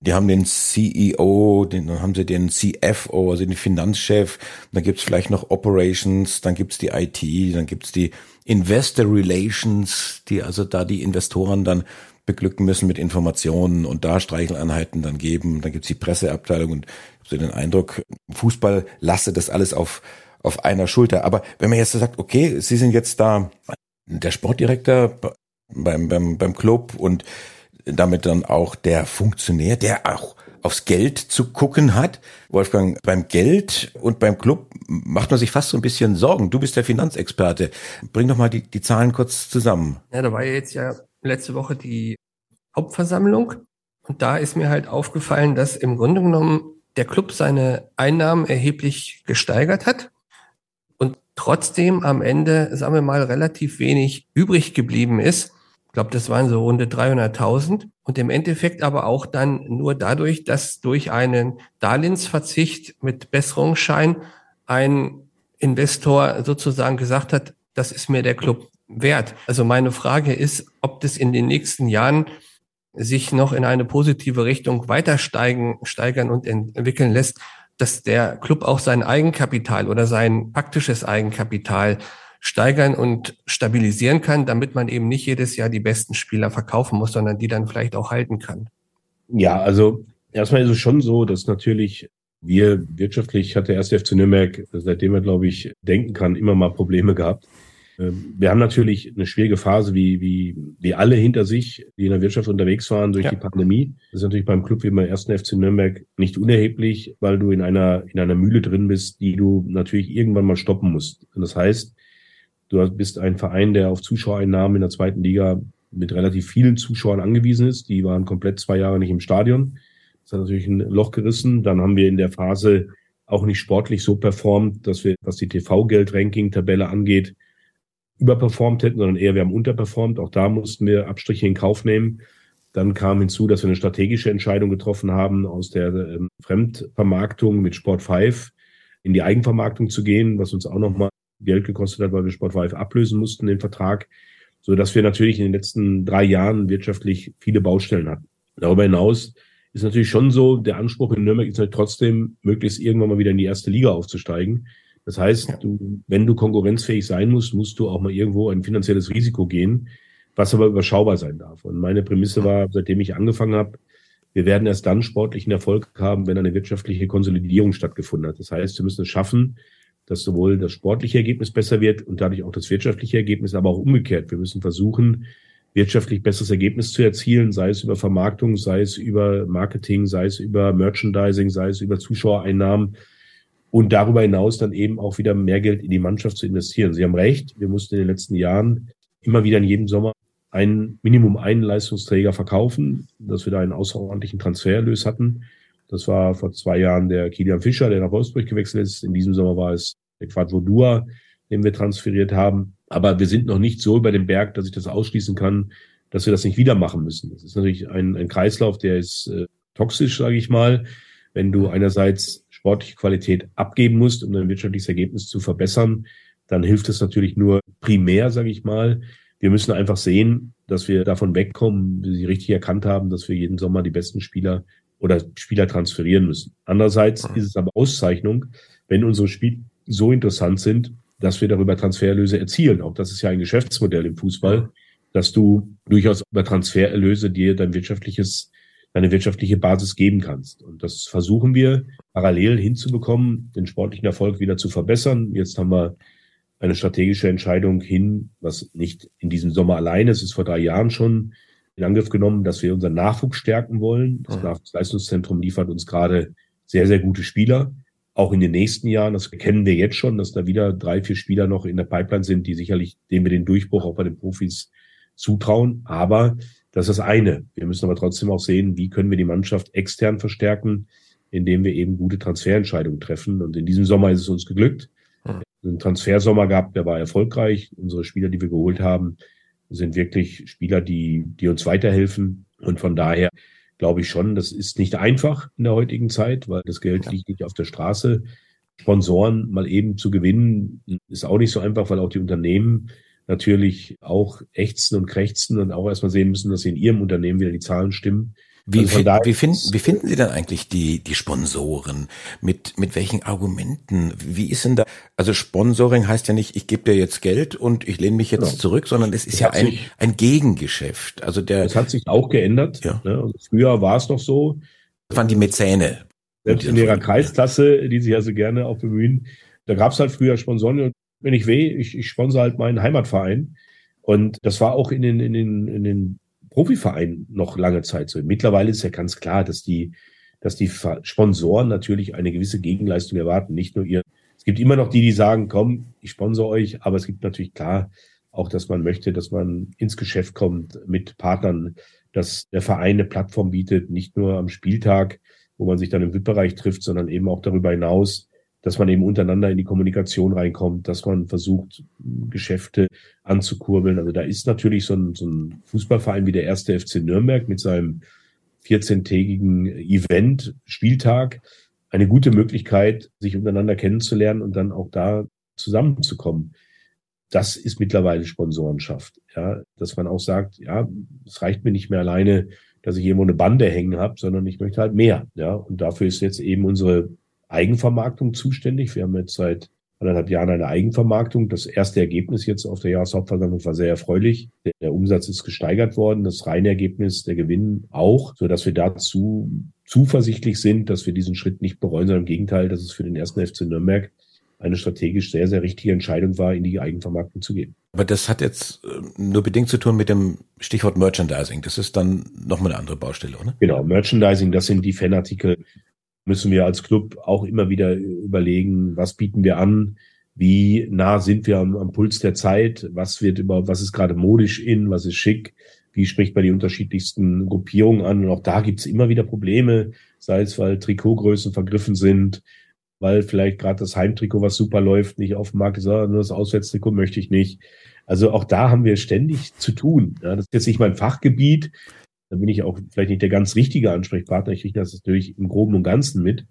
S2: die haben den CEO, den, dann haben sie den CFO, also den Finanzchef, dann gibt's vielleicht noch Operations, dann gibt's die IT, dann gibt's die Investor Relations, die also da die Investoren dann beglücken müssen mit Informationen und da Streicheleinheiten dann geben. Dann gibt's die Presseabteilung und ich habe so den Eindruck, Fußball lasse das alles auf, auf einer Schulter. Aber wenn man jetzt so sagt, okay, Sie sind jetzt da der Sportdirektor beim, beim, beim Club und damit dann auch der Funktionär, der auch aufs Geld zu gucken hat. Wolfgang, beim Geld und beim Club macht man sich fast so ein bisschen Sorgen. Du bist der Finanzexperte. Bring doch mal die, die Zahlen kurz zusammen.
S4: Ja, da war ja jetzt ja letzte Woche die Hauptversammlung. Und da ist mir halt aufgefallen, dass im Grunde genommen der Club seine Einnahmen erheblich gesteigert hat und trotzdem am Ende, sagen wir mal, relativ wenig übrig geblieben ist. Ich glaube, das waren so runde 300.000 und im Endeffekt aber auch dann nur dadurch, dass durch einen Darlehensverzicht mit Besserungsschein ein Investor sozusagen gesagt hat, das ist mir der Club wert. Also meine Frage ist, ob das in den nächsten Jahren sich noch in eine positive Richtung weiter steigen, steigern und entwickeln lässt, dass der Club auch sein Eigenkapital oder sein praktisches Eigenkapital steigern und stabilisieren kann, damit man eben nicht jedes Jahr die besten Spieler verkaufen muss, sondern die dann vielleicht auch halten kann.
S3: Ja, also erstmal ist es schon so, dass natürlich wir wirtschaftlich hat der erste FC Nürnberg, seitdem er, glaube ich, denken kann, immer mal Probleme gehabt. Ähm, wir haben natürlich eine schwierige Phase, wie, wie, wie alle hinter sich, die in der Wirtschaft unterwegs waren durch ja. die Pandemie. Das ist natürlich beim Club wie beim ersten FC Nürnberg nicht unerheblich, weil du in einer, in einer Mühle drin bist, die du natürlich irgendwann mal stoppen musst. Und das heißt, du bist ein Verein, der auf Zuschauereinnahmen in der zweiten Liga mit relativ vielen Zuschauern angewiesen ist. Die waren komplett zwei Jahre nicht im Stadion. Das hat natürlich ein Loch gerissen. Dann haben wir in der Phase auch nicht sportlich so performt, dass wir, was die TV-Geld-Ranking-Tabelle angeht, überperformt hätten, sondern eher wir haben unterperformt. Auch da mussten wir Abstriche in Kauf nehmen. Dann kam hinzu, dass wir eine strategische Entscheidung getroffen haben, aus der ähm, Fremdvermarktung mit Sport 5 in die Eigenvermarktung zu gehen, was uns auch nochmal Geld gekostet hat, weil wir Sport 5 ablösen mussten, den Vertrag, so dass wir natürlich in den letzten drei Jahren wirtschaftlich viele Baustellen hatten. Darüber hinaus ist natürlich schon so, der Anspruch in Nürnberg ist halt trotzdem, möglichst irgendwann mal wieder in die erste Liga aufzusteigen. Das heißt, du, wenn du konkurrenzfähig sein musst, musst du auch mal irgendwo ein finanzielles Risiko gehen, was aber überschaubar sein darf. Und meine Prämisse war, seitdem ich angefangen habe, wir werden erst dann sportlichen Erfolg haben, wenn eine wirtschaftliche Konsolidierung stattgefunden hat. Das heißt, wir müssen es schaffen, dass sowohl das sportliche Ergebnis besser wird und dadurch auch das wirtschaftliche Ergebnis, aber auch umgekehrt. Wir müssen versuchen, wirtschaftlich besseres Ergebnis zu erzielen, sei es über Vermarktung, sei es über Marketing, sei es über Merchandising, sei es über Zuschauereinnahmen und darüber hinaus dann eben auch wieder mehr Geld in die Mannschaft zu investieren. Sie haben recht, wir mussten in den letzten Jahren immer wieder in jedem Sommer ein Minimum einen Leistungsträger verkaufen, dass wir da einen außerordentlichen Transfererlös hatten. Das war vor zwei Jahren der Kilian Fischer, der nach Wolfsburg gewechselt ist. In diesem Sommer war es der Quadvodua, den wir transferiert haben. Aber wir sind noch nicht so über den Berg, dass ich das ausschließen kann, dass wir das nicht wieder machen müssen. Das ist natürlich ein, ein Kreislauf, der ist äh, toxisch, sage ich mal. Wenn du einerseits sportliche Qualität abgeben musst, um dein wirtschaftliches Ergebnis zu verbessern, dann hilft es natürlich nur primär, sage ich mal, wir müssen einfach sehen, dass wir davon wegkommen, wie Sie richtig erkannt haben, dass wir jeden Sommer die besten Spieler oder Spieler transferieren müssen. Andererseits mhm. ist es aber Auszeichnung, wenn unsere Spiele so interessant sind, dass wir darüber Transfererlöse erzielen. Auch das ist ja ein Geschäftsmodell im Fußball, dass du durchaus über Transfererlöse dir dein wirtschaftliches, deine wirtschaftliche Basis geben kannst. Und das versuchen wir parallel hinzubekommen, den sportlichen Erfolg wieder zu verbessern. Jetzt haben wir eine strategische Entscheidung hin, was nicht in diesem Sommer alleine, es ist vor drei Jahren schon in Angriff genommen, dass wir unseren Nachwuchs stärken wollen. Das mhm. Nachwuchsleistungszentrum liefert uns gerade sehr, sehr gute Spieler. Auch in den nächsten Jahren, das kennen wir jetzt schon, dass da wieder drei, vier Spieler noch in der Pipeline sind, die sicherlich, denen wir den Durchbruch auch bei den Profis zutrauen. Aber das ist das eine. Wir müssen aber trotzdem auch sehen, wie können wir die Mannschaft extern verstärken, indem wir eben gute Transferentscheidungen treffen. Und in diesem Sommer ist es uns geglückt einen Transfersommer gehabt, der war erfolgreich. Unsere Spieler, die wir geholt haben, sind wirklich Spieler, die, die uns weiterhelfen. Und von daher glaube ich schon, das ist nicht einfach in der heutigen Zeit, weil das Geld liegt nicht auf der Straße. Sponsoren mal eben zu gewinnen, ist auch nicht so einfach, weil auch die Unternehmen natürlich auch ächzen und krächzen und auch erstmal sehen müssen, dass sie in ihrem Unternehmen wieder die Zahlen stimmen.
S2: Wie, also wie, finden, wie finden Sie denn eigentlich die, die Sponsoren? Mit, mit welchen Argumenten? Wie ist denn da? Also Sponsoring heißt ja nicht, ich gebe dir jetzt Geld und ich lehne mich jetzt genau. zurück, sondern es ist das ja ein, sich, ein Gegengeschäft. Also der.
S3: Das hat sich auch geändert. Ja. Ne? Also früher war es noch so.
S2: Das waren die Mäzene.
S3: Selbst in ihrer Kreisklasse, die sich also gerne auch bemühen, da gab es halt früher Sponsoren. Wenn ich weh, ich, ich sponsor halt meinen Heimatverein. Und das war auch in den, in den, in den Profiverein noch lange Zeit so. Mittlerweile ist ja ganz klar, dass die, dass die Sponsoren natürlich eine gewisse Gegenleistung erwarten, nicht nur ihr. Es gibt immer noch die, die sagen, komm, ich sponsor euch, aber es gibt natürlich klar auch, dass man möchte, dass man ins Geschäft kommt mit Partnern, dass der Verein eine Plattform bietet, nicht nur am Spieltag, wo man sich dann im VIP-Bereich trifft, sondern eben auch darüber hinaus, dass man eben untereinander in die Kommunikation reinkommt, dass man versucht, Geschäfte anzukurbeln. Also da ist natürlich so ein, so ein Fußballverein wie der erste FC Nürnberg mit seinem 14-tägigen Event, Spieltag, eine gute Möglichkeit, sich untereinander kennenzulernen und dann auch da zusammenzukommen. Das ist mittlerweile Sponsorenschaft, ja, dass man auch sagt, ja, es reicht mir nicht mehr alleine, dass ich irgendwo eine Bande hängen habe, sondern ich möchte halt mehr, ja. Und dafür ist jetzt eben unsere Eigenvermarktung zuständig. Wir haben jetzt seit anderthalb Jahren eine Eigenvermarktung. Das erste Ergebnis jetzt auf der Jahreshauptversammlung war sehr erfreulich. Der, der Umsatz ist gesteigert worden, das reine Ergebnis, der Gewinn auch, so dass wir dazu zuversichtlich sind, dass wir diesen Schritt nicht bereuen, sondern im Gegenteil, dass es für den ersten FC Nürnberg eine strategisch sehr, sehr richtige Entscheidung war, in die Eigenvermarktung zu gehen.
S2: Aber das hat jetzt äh, nur bedingt zu tun mit dem Stichwort Merchandising. Das ist dann nochmal eine andere Baustelle, oder?
S3: Genau, Merchandising, das sind die Fanartikel, müssen wir als Club auch immer wieder überlegen, was bieten wir an, wie nah sind wir am, am Puls der Zeit, was wird über, was ist gerade modisch in, was ist schick, wie spricht man die unterschiedlichsten Gruppierungen an. Und auch da gibt's immer wieder Probleme, sei es, weil Trikotgrößen vergriffen sind, weil vielleicht gerade das Heimtrikot, was super läuft, nicht auf dem Markt ist, nur das Auswärtstrikot möchte ich nicht. Also auch da haben wir ständig zu tun. Ja, das ist jetzt nicht mein Fachgebiet, da bin ich auch vielleicht nicht der ganz richtige Ansprechpartner. Ich kriege das natürlich im Groben und Ganzen mit.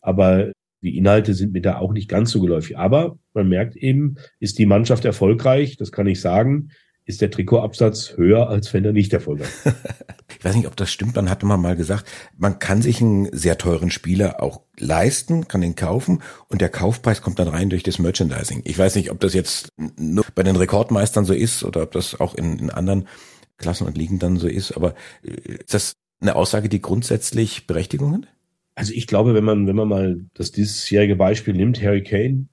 S3: Aber die Inhalte sind mir da auch nicht ganz so geläufig. Aber man merkt eben, ist die Mannschaft erfolgreich? Das kann ich sagen. Ist der Trikotabsatz höher, als wenn er nicht erfolgreich ist?
S2: ich weiß nicht, ob das stimmt. Man hatte mal gesagt, man kann sich einen sehr teuren Spieler auch leisten, kann ihn kaufen und der Kaufpreis kommt dann rein durch das Merchandising. Ich weiß nicht, ob das jetzt nur bei den Rekordmeistern so ist oder ob das auch in, in anderen Klassen und Ligen dann so ist. Aber äh, ist das eine Aussage, die grundsätzlich Berechtigung hat?
S3: Also ich glaube, wenn man, wenn man mal das diesjährige Beispiel nimmt, Harry Kane,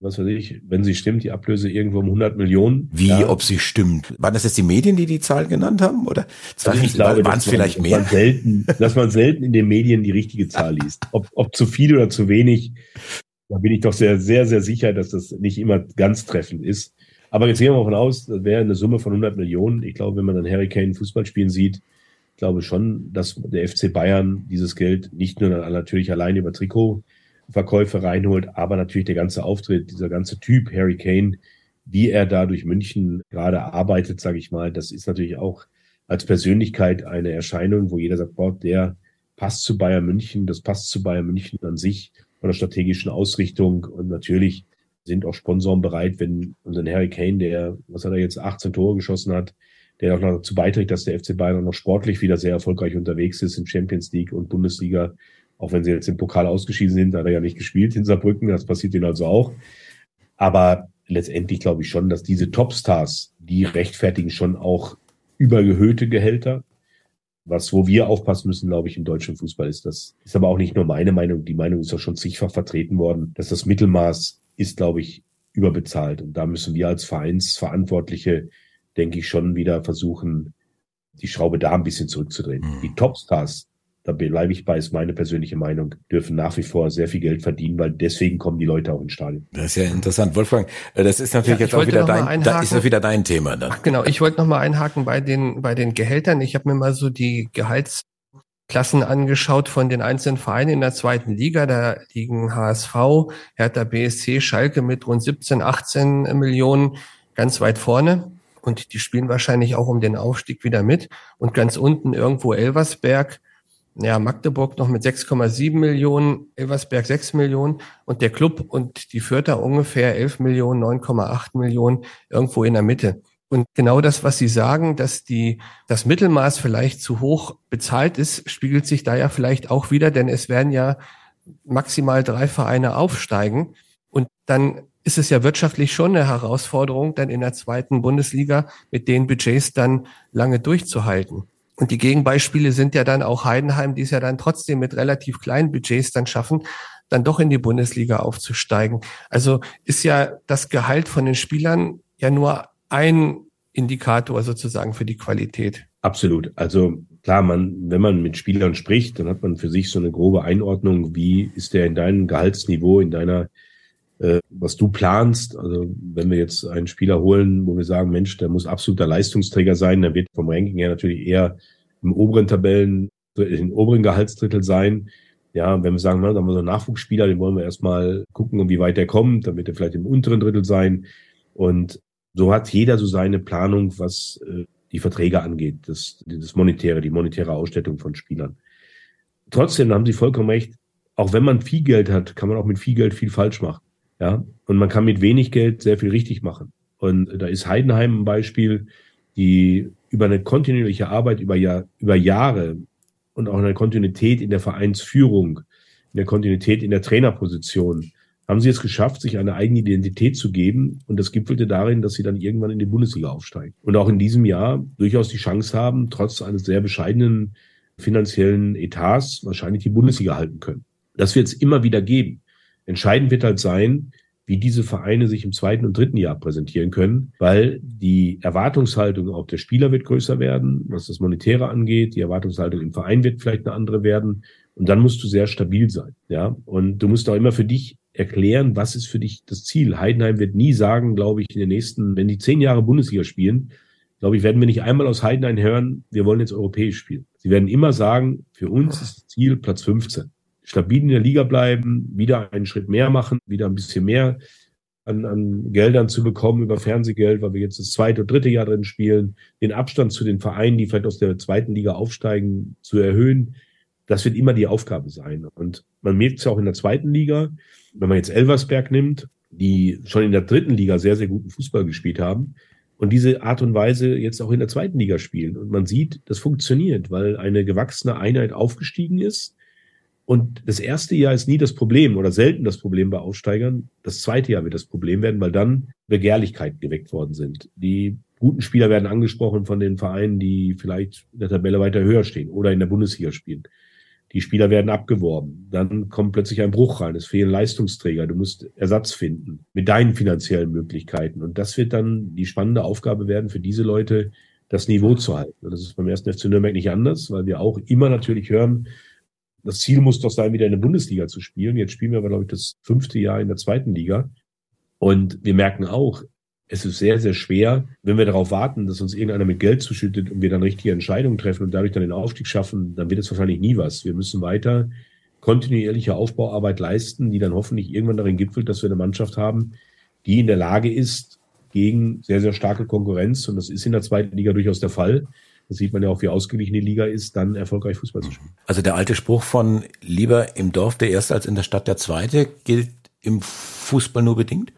S3: was weiß ich, wenn sie stimmt, die Ablöse irgendwo um 100 Millionen.
S2: Wie, ja. ob sie stimmt? Waren das jetzt die Medien, die die Zahl genannt haben? Oder
S3: also ich glaube, waren es vielleicht mehr? Man selten, dass man selten in den Medien die richtige Zahl liest. Ob, ob zu viel oder zu wenig, da bin ich doch sehr, sehr, sehr sicher, dass das nicht immer ganz treffend ist. Aber jetzt gehen wir mal davon aus, das wäre eine Summe von 100 Millionen. Ich glaube, wenn man dann Harry Kane Fußball spielen sieht, glaube schon, dass der FC Bayern dieses Geld nicht nur natürlich allein über Trikot Verkäufe reinholt, aber natürlich der ganze Auftritt, dieser ganze Typ Harry Kane, wie er da durch München gerade arbeitet, sage ich mal, das ist natürlich auch als Persönlichkeit eine Erscheinung, wo jeder sagt, boah, der passt zu Bayern München, das passt zu Bayern München an sich von der strategischen Ausrichtung und natürlich sind auch Sponsoren bereit, wenn unseren Harry Kane, der, was hat er jetzt, 18 Tore geschossen hat, der auch noch dazu beiträgt, dass der FC Bayern auch noch sportlich wieder sehr erfolgreich unterwegs ist in Champions League und Bundesliga, auch wenn sie jetzt im Pokal ausgeschieden sind, hat er ja nicht gespielt in Saarbrücken, das passiert ihnen also auch. Aber letztendlich glaube ich schon, dass diese Topstars, die rechtfertigen schon auch übergehöhte Gehälter. Was, wo wir aufpassen müssen, glaube ich, im deutschen Fußball ist das, ist aber auch nicht nur meine Meinung. Die Meinung ist auch schon zigfach vertreten worden, dass das Mittelmaß ist, glaube ich, überbezahlt. Und da müssen wir als Vereinsverantwortliche, denke ich, schon wieder versuchen, die Schraube da ein bisschen zurückzudrehen. Mhm. Die Topstars, da bleibe ich bei, ist meine persönliche Meinung, dürfen nach wie vor sehr viel Geld verdienen, weil deswegen kommen die Leute auch ins Stadion.
S2: Das ist ja interessant. Wolfgang, äh, das ist natürlich ja, jetzt auch wieder dein, da ist ja wieder dein Thema dann.
S4: Ach, genau, ich wollte noch mal einhaken bei den, bei den Gehältern. Ich habe mir mal so die Gehaltsklassen angeschaut von den einzelnen Vereinen in der zweiten Liga. Da liegen HSV, Hertha BSC, Schalke mit rund 17, 18 Millionen ganz weit vorne. Und die spielen wahrscheinlich auch um den Aufstieg wieder mit. Und ganz unten irgendwo Elversberg ja, Magdeburg noch mit 6,7 Millionen, Elversberg 6 Millionen und der Club und die Fürther ungefähr 11 Millionen, 9,8 Millionen irgendwo in der Mitte. Und genau das, was Sie sagen, dass die, das Mittelmaß vielleicht zu hoch bezahlt ist, spiegelt sich da ja vielleicht auch wieder, denn es werden ja maximal drei Vereine aufsteigen. Und dann ist es ja wirtschaftlich schon eine Herausforderung, dann in der zweiten Bundesliga mit den Budgets dann lange durchzuhalten. Und die Gegenbeispiele sind ja dann auch Heidenheim, die es ja dann trotzdem mit relativ kleinen Budgets dann schaffen, dann doch in die Bundesliga aufzusteigen. Also ist ja das Gehalt von den Spielern ja nur ein Indikator sozusagen für die Qualität.
S3: Absolut. Also klar, man, wenn man mit Spielern spricht, dann hat man für sich so eine grobe Einordnung, wie ist der in deinem Gehaltsniveau, in deiner, äh, was du planst. Also wenn wir jetzt einen Spieler holen, wo wir sagen, Mensch, der muss absoluter Leistungsträger sein, dann wird vom Ranking her natürlich eher im oberen Tabellen, im oberen Gehaltsdrittel sein. Ja, wenn wir sagen, na, dann haben wir so einen Nachwuchsspieler, den wollen wir erstmal gucken, wie weit der kommt, dann wird er vielleicht im unteren Drittel sein. Und so hat jeder so seine Planung, was äh, die Verträge angeht, das, das Monetäre, die monetäre Ausstattung von Spielern. Trotzdem haben Sie vollkommen recht, auch wenn man viel Geld hat, kann man auch mit viel Geld viel falsch machen. Ja, und man kann mit wenig Geld sehr viel richtig machen. Und da ist Heidenheim ein Beispiel, die über eine kontinuierliche Arbeit über, Jahr, über Jahre und auch eine Kontinuität in der Vereinsführung, in der Kontinuität in der Trainerposition, haben sie es geschafft, sich eine eigene Identität zu geben. Und das gipfelte darin, dass sie dann irgendwann in die Bundesliga aufsteigen. Und auch in diesem Jahr durchaus die Chance haben, trotz eines sehr bescheidenen finanziellen Etats wahrscheinlich die Bundesliga halten können. Das wird es immer wieder geben. Entscheidend wird halt sein, wie diese Vereine sich im zweiten und dritten Jahr präsentieren können, weil die Erwartungshaltung auch der Spieler wird größer werden, was das Monetäre angeht. Die Erwartungshaltung im Verein wird vielleicht eine andere werden. Und dann musst du sehr stabil sein, ja. Und du musst auch immer für dich erklären, was ist für dich das Ziel. Heidenheim wird nie sagen, glaube ich, in den nächsten, wenn die zehn Jahre Bundesliga spielen, glaube ich, werden wir nicht einmal aus Heidenheim hören, wir wollen jetzt europäisch spielen. Sie werden immer sagen, für uns ist das Ziel Platz 15 stabil in der Liga bleiben, wieder einen Schritt mehr machen, wieder ein bisschen mehr an, an Geldern zu bekommen über Fernsehgeld, weil wir jetzt das zweite und dritte Jahr drin spielen, den Abstand zu den Vereinen, die vielleicht aus der zweiten Liga aufsteigen, zu erhöhen. Das wird immer die Aufgabe sein. Und man merkt es ja auch in der zweiten Liga, wenn man jetzt Elversberg nimmt, die schon in der dritten Liga sehr, sehr guten Fußball gespielt haben und diese Art und Weise jetzt auch in der zweiten Liga spielen. Und man sieht, das funktioniert, weil eine gewachsene Einheit aufgestiegen ist, und das erste Jahr ist nie das Problem oder selten das Problem bei Aufsteigern. Das zweite Jahr wird das Problem werden, weil dann Begehrlichkeiten geweckt worden sind. Die guten Spieler werden angesprochen von den Vereinen, die vielleicht in der Tabelle weiter höher stehen oder in der Bundesliga spielen. Die Spieler werden abgeworben. Dann kommt plötzlich ein Bruch rein. Es fehlen Leistungsträger. Du musst Ersatz finden mit deinen finanziellen Möglichkeiten. Und das wird dann die spannende Aufgabe werden für diese Leute, das Niveau zu halten. Und das ist beim ersten FC Nürnberg nicht anders, weil wir auch immer natürlich hören, das Ziel muss doch sein, wieder in der Bundesliga zu spielen. Jetzt spielen wir aber, glaube ich, das fünfte Jahr in der zweiten Liga. Und wir merken auch, es ist sehr, sehr schwer, wenn wir darauf warten, dass uns irgendeiner mit Geld zuschüttet und wir dann richtige Entscheidungen treffen und dadurch dann den Aufstieg schaffen, dann wird es wahrscheinlich nie was. Wir müssen weiter kontinuierliche Aufbauarbeit leisten, die dann hoffentlich irgendwann darin gipfelt, dass wir eine Mannschaft haben, die in der Lage ist, gegen sehr, sehr starke Konkurrenz, und das ist in der zweiten Liga durchaus der Fall, das sieht man ja auch, wie ausgeglichen die Liga ist, dann erfolgreich Fußball zu spielen.
S2: Also der alte Spruch von lieber im Dorf der Erste als in der Stadt der Zweite gilt im Fußball nur bedingt?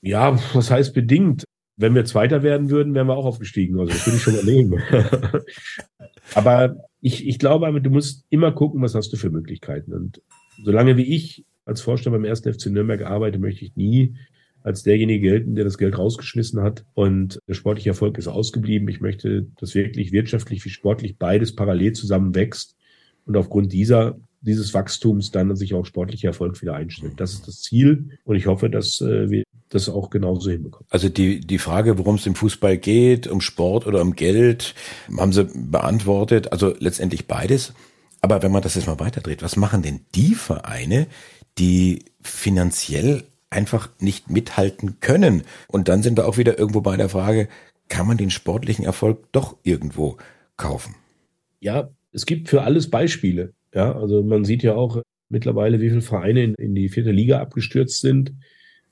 S3: Ja, was heißt bedingt? Wenn wir Zweiter werden würden, wären wir auch aufgestiegen. Also das würde ich schon überlegen. Aber ich, ich glaube, du musst immer gucken, was hast du für Möglichkeiten. Und solange wie ich als Vorstand beim 1. FC Nürnberg arbeite, möchte ich nie als derjenige gelten, der das Geld rausgeschmissen hat. Und der sportliche Erfolg ist ausgeblieben. Ich möchte, dass wirklich wirtschaftlich wie sportlich beides parallel zusammen wächst. Und aufgrund dieser dieses Wachstums dann sich auch sportlicher Erfolg wieder einstellt. Das ist das Ziel und ich hoffe, dass äh, wir das auch genauso hinbekommen.
S2: Also die, die Frage, worum es im Fußball geht, um Sport oder um Geld, haben Sie beantwortet. Also letztendlich beides. Aber wenn man das jetzt mal weiterdreht, was machen denn die Vereine, die finanziell einfach nicht mithalten können? Und dann sind wir auch wieder irgendwo bei der Frage, kann man den sportlichen Erfolg doch irgendwo kaufen?
S3: Ja, es gibt für alles Beispiele. Ja, also man sieht ja auch mittlerweile, wie viele Vereine in, in die vierte Liga abgestürzt sind,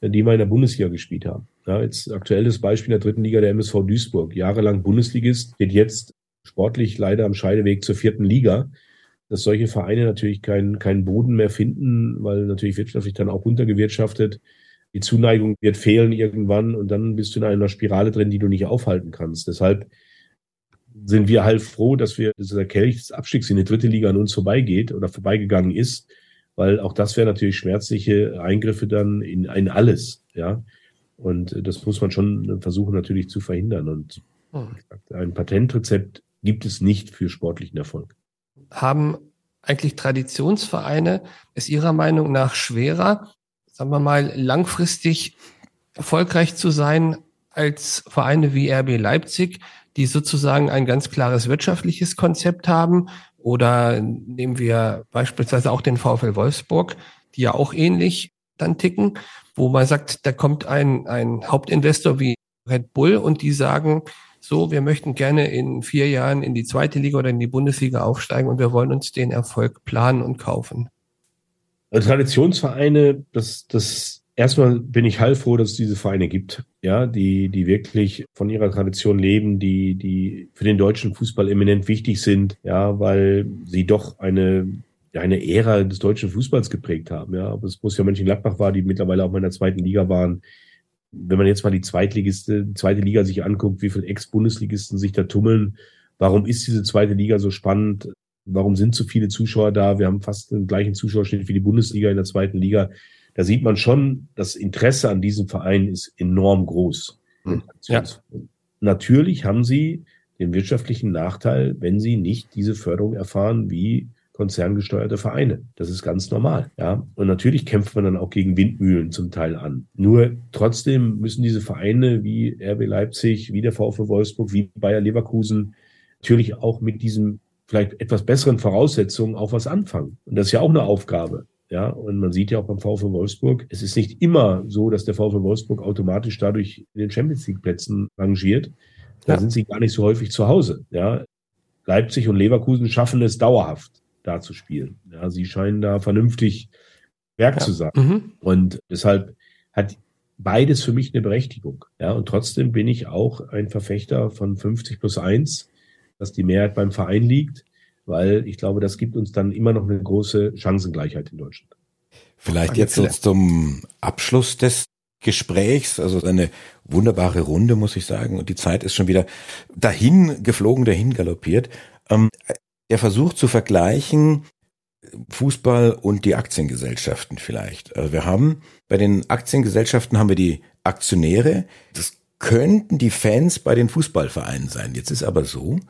S3: äh, die mal in der Bundesliga gespielt haben. Ja, jetzt aktuelles Beispiel in der dritten Liga der MSV Duisburg. Jahrelang Bundesligist, steht jetzt sportlich leider am Scheideweg zur vierten Liga. Dass solche Vereine natürlich keinen keinen Boden mehr finden, weil natürlich wirtschaftlich dann auch runtergewirtschaftet. Die Zuneigung wird fehlen irgendwann und dann bist du in einer Spirale drin, die du nicht aufhalten kannst. Deshalb sind wir halt froh, dass wir dieser Kelch des Abstiegs in die dritte Liga an uns vorbeigeht oder vorbeigegangen ist, weil auch das wäre natürlich schmerzliche Eingriffe dann in, in alles, ja. Und das muss man schon versuchen natürlich zu verhindern. Und hm. ein Patentrezept gibt es nicht für sportlichen Erfolg.
S4: Haben eigentlich Traditionsvereine es Ihrer Meinung nach schwerer, sagen wir mal, langfristig erfolgreich zu sein als Vereine wie RB Leipzig, die sozusagen ein ganz klares wirtschaftliches Konzept haben. Oder nehmen wir beispielsweise auch den VfL Wolfsburg, die ja auch ähnlich dann ticken, wo man sagt, da kommt ein, ein Hauptinvestor wie Red Bull und die sagen, so, wir möchten gerne in vier Jahren in die zweite Liga oder in die Bundesliga aufsteigen und wir wollen uns den Erfolg planen und kaufen.
S3: Traditionsvereine, das, das Erstmal bin ich heilfroh, dass es diese Vereine gibt, ja, die, die wirklich von ihrer Tradition leben, die, die für den deutschen Fußball eminent wichtig sind, ja, weil sie doch eine, eine Ära des deutschen Fußballs geprägt haben, ja. Ob es Borussia Mönchengladbach war, die mittlerweile auch mal in der zweiten Liga waren. Wenn man jetzt mal die Zweitligiste, die zweite Liga sich anguckt, wie viele Ex-Bundesligisten sich da tummeln, warum ist diese zweite Liga so spannend? Warum sind so viele Zuschauer da? Wir haben fast den gleichen Zuschauerschnitt wie die Bundesliga in der zweiten Liga da sieht man schon, das Interesse an diesem Verein ist enorm groß.
S4: Hm. Ja.
S3: Natürlich haben sie den wirtschaftlichen Nachteil, wenn sie nicht diese Förderung erfahren wie konzerngesteuerte Vereine. Das ist ganz normal. Ja, und natürlich kämpft man dann auch gegen Windmühlen zum Teil an. Nur trotzdem müssen diese Vereine wie RB Leipzig, wie der VfL Wolfsburg, wie Bayer Leverkusen natürlich auch mit diesen vielleicht etwas besseren Voraussetzungen auch was anfangen. Und das ist ja auch eine Aufgabe. Ja, und man sieht ja auch beim VfL Wolfsburg, es ist nicht immer so, dass der VfL Wolfsburg automatisch dadurch in den Champions League Plätzen rangiert. Da ja. sind sie gar nicht so häufig zu Hause. Ja, Leipzig und Leverkusen schaffen es dauerhaft, da zu spielen. Ja, sie scheinen da vernünftig Werk ja. zu sein. Mhm. Und deshalb hat beides für mich eine Berechtigung. Ja, und trotzdem bin ich auch ein Verfechter von 50 plus 1, dass die Mehrheit beim Verein liegt weil ich glaube, das gibt uns dann immer noch eine große Chancengleichheit in Deutschland.
S2: Vielleicht jetzt so zum Abschluss des Gesprächs, also eine wunderbare Runde, muss ich sagen, und die Zeit ist schon wieder dahin geflogen, dahin galoppiert. Ähm, der Versuch zu vergleichen, Fußball und die Aktiengesellschaften vielleicht. Also wir haben bei den Aktiengesellschaften haben wir die Aktionäre. Das könnten die Fans bei den Fußballvereinen sein. Jetzt ist aber so,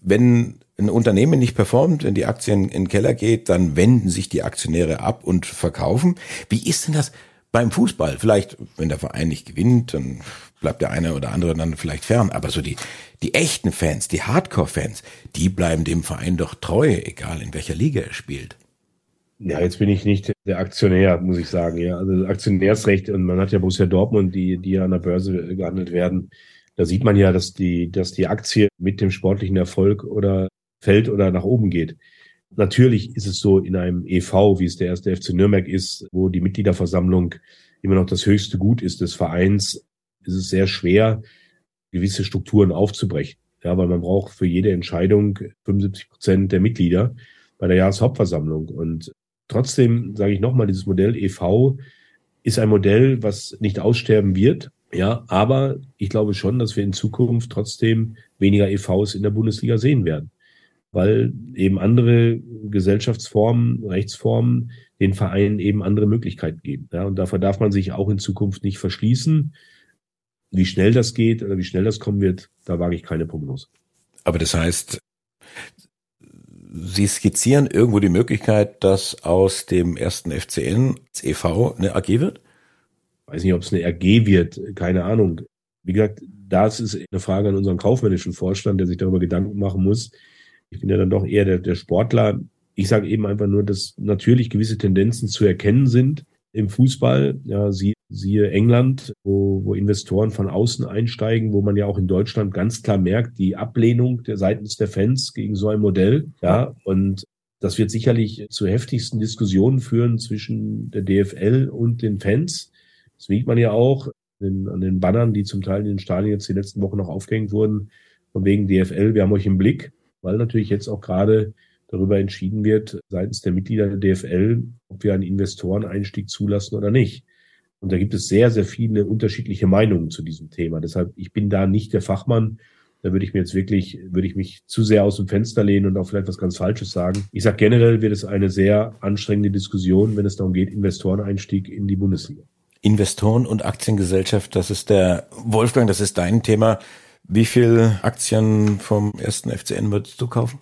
S2: wenn ein Unternehmen nicht performt, wenn die Aktien in den Keller geht, dann wenden sich die Aktionäre ab und verkaufen. Wie ist denn das beim Fußball? Vielleicht, wenn der Verein nicht gewinnt, dann bleibt der eine oder andere dann vielleicht fern. Aber so die, die echten Fans, die Hardcore-Fans, die bleiben dem Verein doch treu, egal in welcher Liga er spielt.
S3: Ja, jetzt bin ich nicht der Aktionär, muss ich sagen. Ja, also Aktionärsrecht und man hat ja Borussia Dortmund, die, die ja an der Börse gehandelt werden. Da sieht man ja, dass die, dass die Aktie mit dem sportlichen Erfolg oder fällt oder nach oben geht. Natürlich ist es so in einem EV, wie es der erste FC Nürnberg ist, wo die Mitgliederversammlung immer noch das höchste Gut ist des Vereins, ist es sehr schwer, gewisse Strukturen aufzubrechen. Ja, weil man braucht für jede Entscheidung 75 Prozent der Mitglieder bei der Jahreshauptversammlung. Und trotzdem sage ich nochmal, dieses Modell EV ist ein Modell, was nicht aussterben wird. Ja, aber ich glaube schon, dass wir in Zukunft trotzdem weniger EVs in der Bundesliga sehen werden weil eben andere Gesellschaftsformen, Rechtsformen den Vereinen eben andere Möglichkeiten geben. Ja, und dafür darf man sich auch in Zukunft nicht verschließen. Wie schnell das geht oder wie schnell das kommen wird, da wage ich keine Prognose.
S2: Aber das heißt, Sie skizzieren irgendwo die Möglichkeit, dass aus dem ersten FCN das e.V. eine AG wird?
S3: Weiß nicht, ob es eine AG wird, keine Ahnung. Wie gesagt, das ist eine Frage an unseren kaufmännischen Vorstand, der sich darüber Gedanken machen muss, ich bin ja dann doch eher der, der Sportler. Ich sage eben einfach nur, dass natürlich gewisse Tendenzen zu erkennen sind im Fußball. Ja, sie, siehe England, wo, wo Investoren von außen einsteigen, wo man ja auch in Deutschland ganz klar merkt, die Ablehnung der seitens der Fans gegen so ein Modell. Ja, und das wird sicherlich zu heftigsten Diskussionen führen zwischen der DFL und den Fans. Das sieht man ja auch in, an den Bannern, die zum Teil in den Stadien jetzt die letzten Wochen noch aufgehängt wurden, von wegen DFL, wir haben euch im Blick weil natürlich jetzt auch gerade darüber entschieden wird, seitens der Mitglieder der DFL, ob wir einen Investoreneinstieg zulassen oder nicht. Und da gibt es sehr, sehr viele unterschiedliche Meinungen zu diesem Thema. Deshalb, ich bin da nicht der Fachmann. Da würde ich mir jetzt wirklich, würde ich mich zu sehr aus dem Fenster lehnen und auch vielleicht was ganz Falsches sagen. Ich sage generell wird es eine sehr anstrengende Diskussion, wenn es darum geht, Investoreneinstieg in die Bundesliga.
S2: Investoren und Aktiengesellschaft, das ist der Wolfgang, das ist dein Thema. Wie viel Aktien vom ersten FCN würdest du kaufen?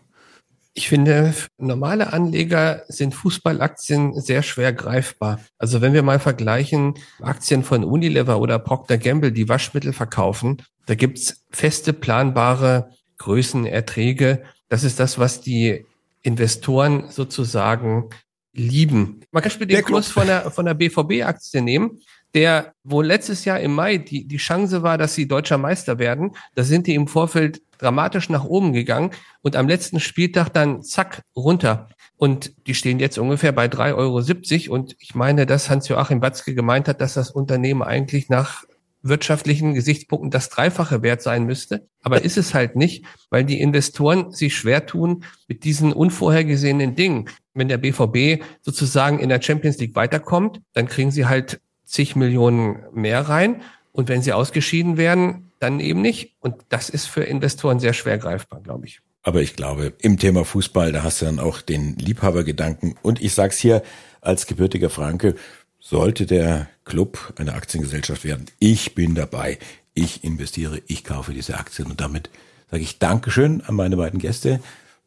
S4: Ich finde, normale Anleger sind Fußballaktien sehr schwer greifbar. Also wenn wir mal vergleichen, Aktien von Unilever oder Procter Gamble, die Waschmittel verkaufen, da gibt's feste, planbare Größenerträge. Das ist das, was die Investoren sozusagen lieben. Man kann den Kurs von der, von der BVB-Aktie nehmen der, wo letztes Jahr im Mai die, die Chance war, dass sie deutscher Meister werden, da sind die im Vorfeld dramatisch nach oben gegangen und am letzten Spieltag dann zack runter. Und die stehen jetzt ungefähr bei 3,70 Euro. Und ich meine, dass Hans-Joachim Batzke gemeint hat, dass das Unternehmen eigentlich nach wirtschaftlichen Gesichtspunkten das Dreifache wert sein müsste. Aber ist es halt nicht, weil die Investoren sich schwer tun mit diesen unvorhergesehenen Dingen. Wenn der BVB sozusagen in der Champions League weiterkommt, dann kriegen sie halt zig Millionen mehr rein. Und wenn sie ausgeschieden werden, dann eben nicht. Und das ist für Investoren sehr schwer greifbar, glaube ich.
S2: Aber ich glaube, im Thema Fußball, da hast du dann auch den Liebhabergedanken. Und ich sag's hier als gebürtiger Franke, sollte der Club eine Aktiengesellschaft werden, ich bin dabei. Ich investiere, ich kaufe diese Aktien. Und damit sage ich Dankeschön an meine beiden Gäste,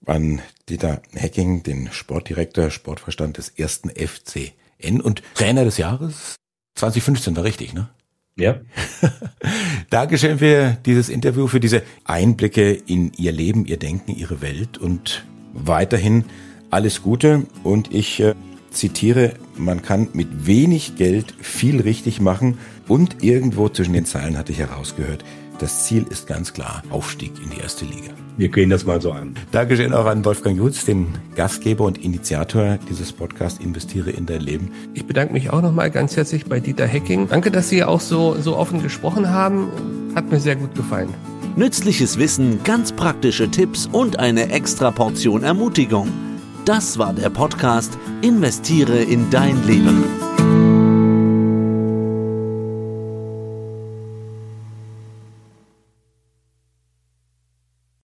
S2: an Dieter Hecking, den Sportdirektor, Sportverstand des ersten FCN und Trainer des Jahres 2015 war richtig, ne?
S3: Ja.
S2: Dankeschön für dieses Interview, für diese Einblicke in Ihr Leben, Ihr Denken, Ihre Welt und weiterhin alles Gute. Und ich äh, zitiere, man kann mit wenig Geld viel richtig machen und irgendwo zwischen den Zeilen hatte ich herausgehört, das Ziel ist ganz klar Aufstieg in die erste Liga.
S3: Wir gehen das mal so an.
S2: Dankeschön auch an Wolfgang Jutz, den Gastgeber und Initiator dieses Podcasts Investiere in dein Leben.
S4: Ich bedanke mich auch nochmal ganz herzlich bei Dieter Hecking. Danke, dass Sie auch so, so offen gesprochen haben. Hat mir sehr gut gefallen.
S1: Nützliches Wissen, ganz praktische Tipps und eine extra Portion Ermutigung. Das war der Podcast Investiere in dein Leben.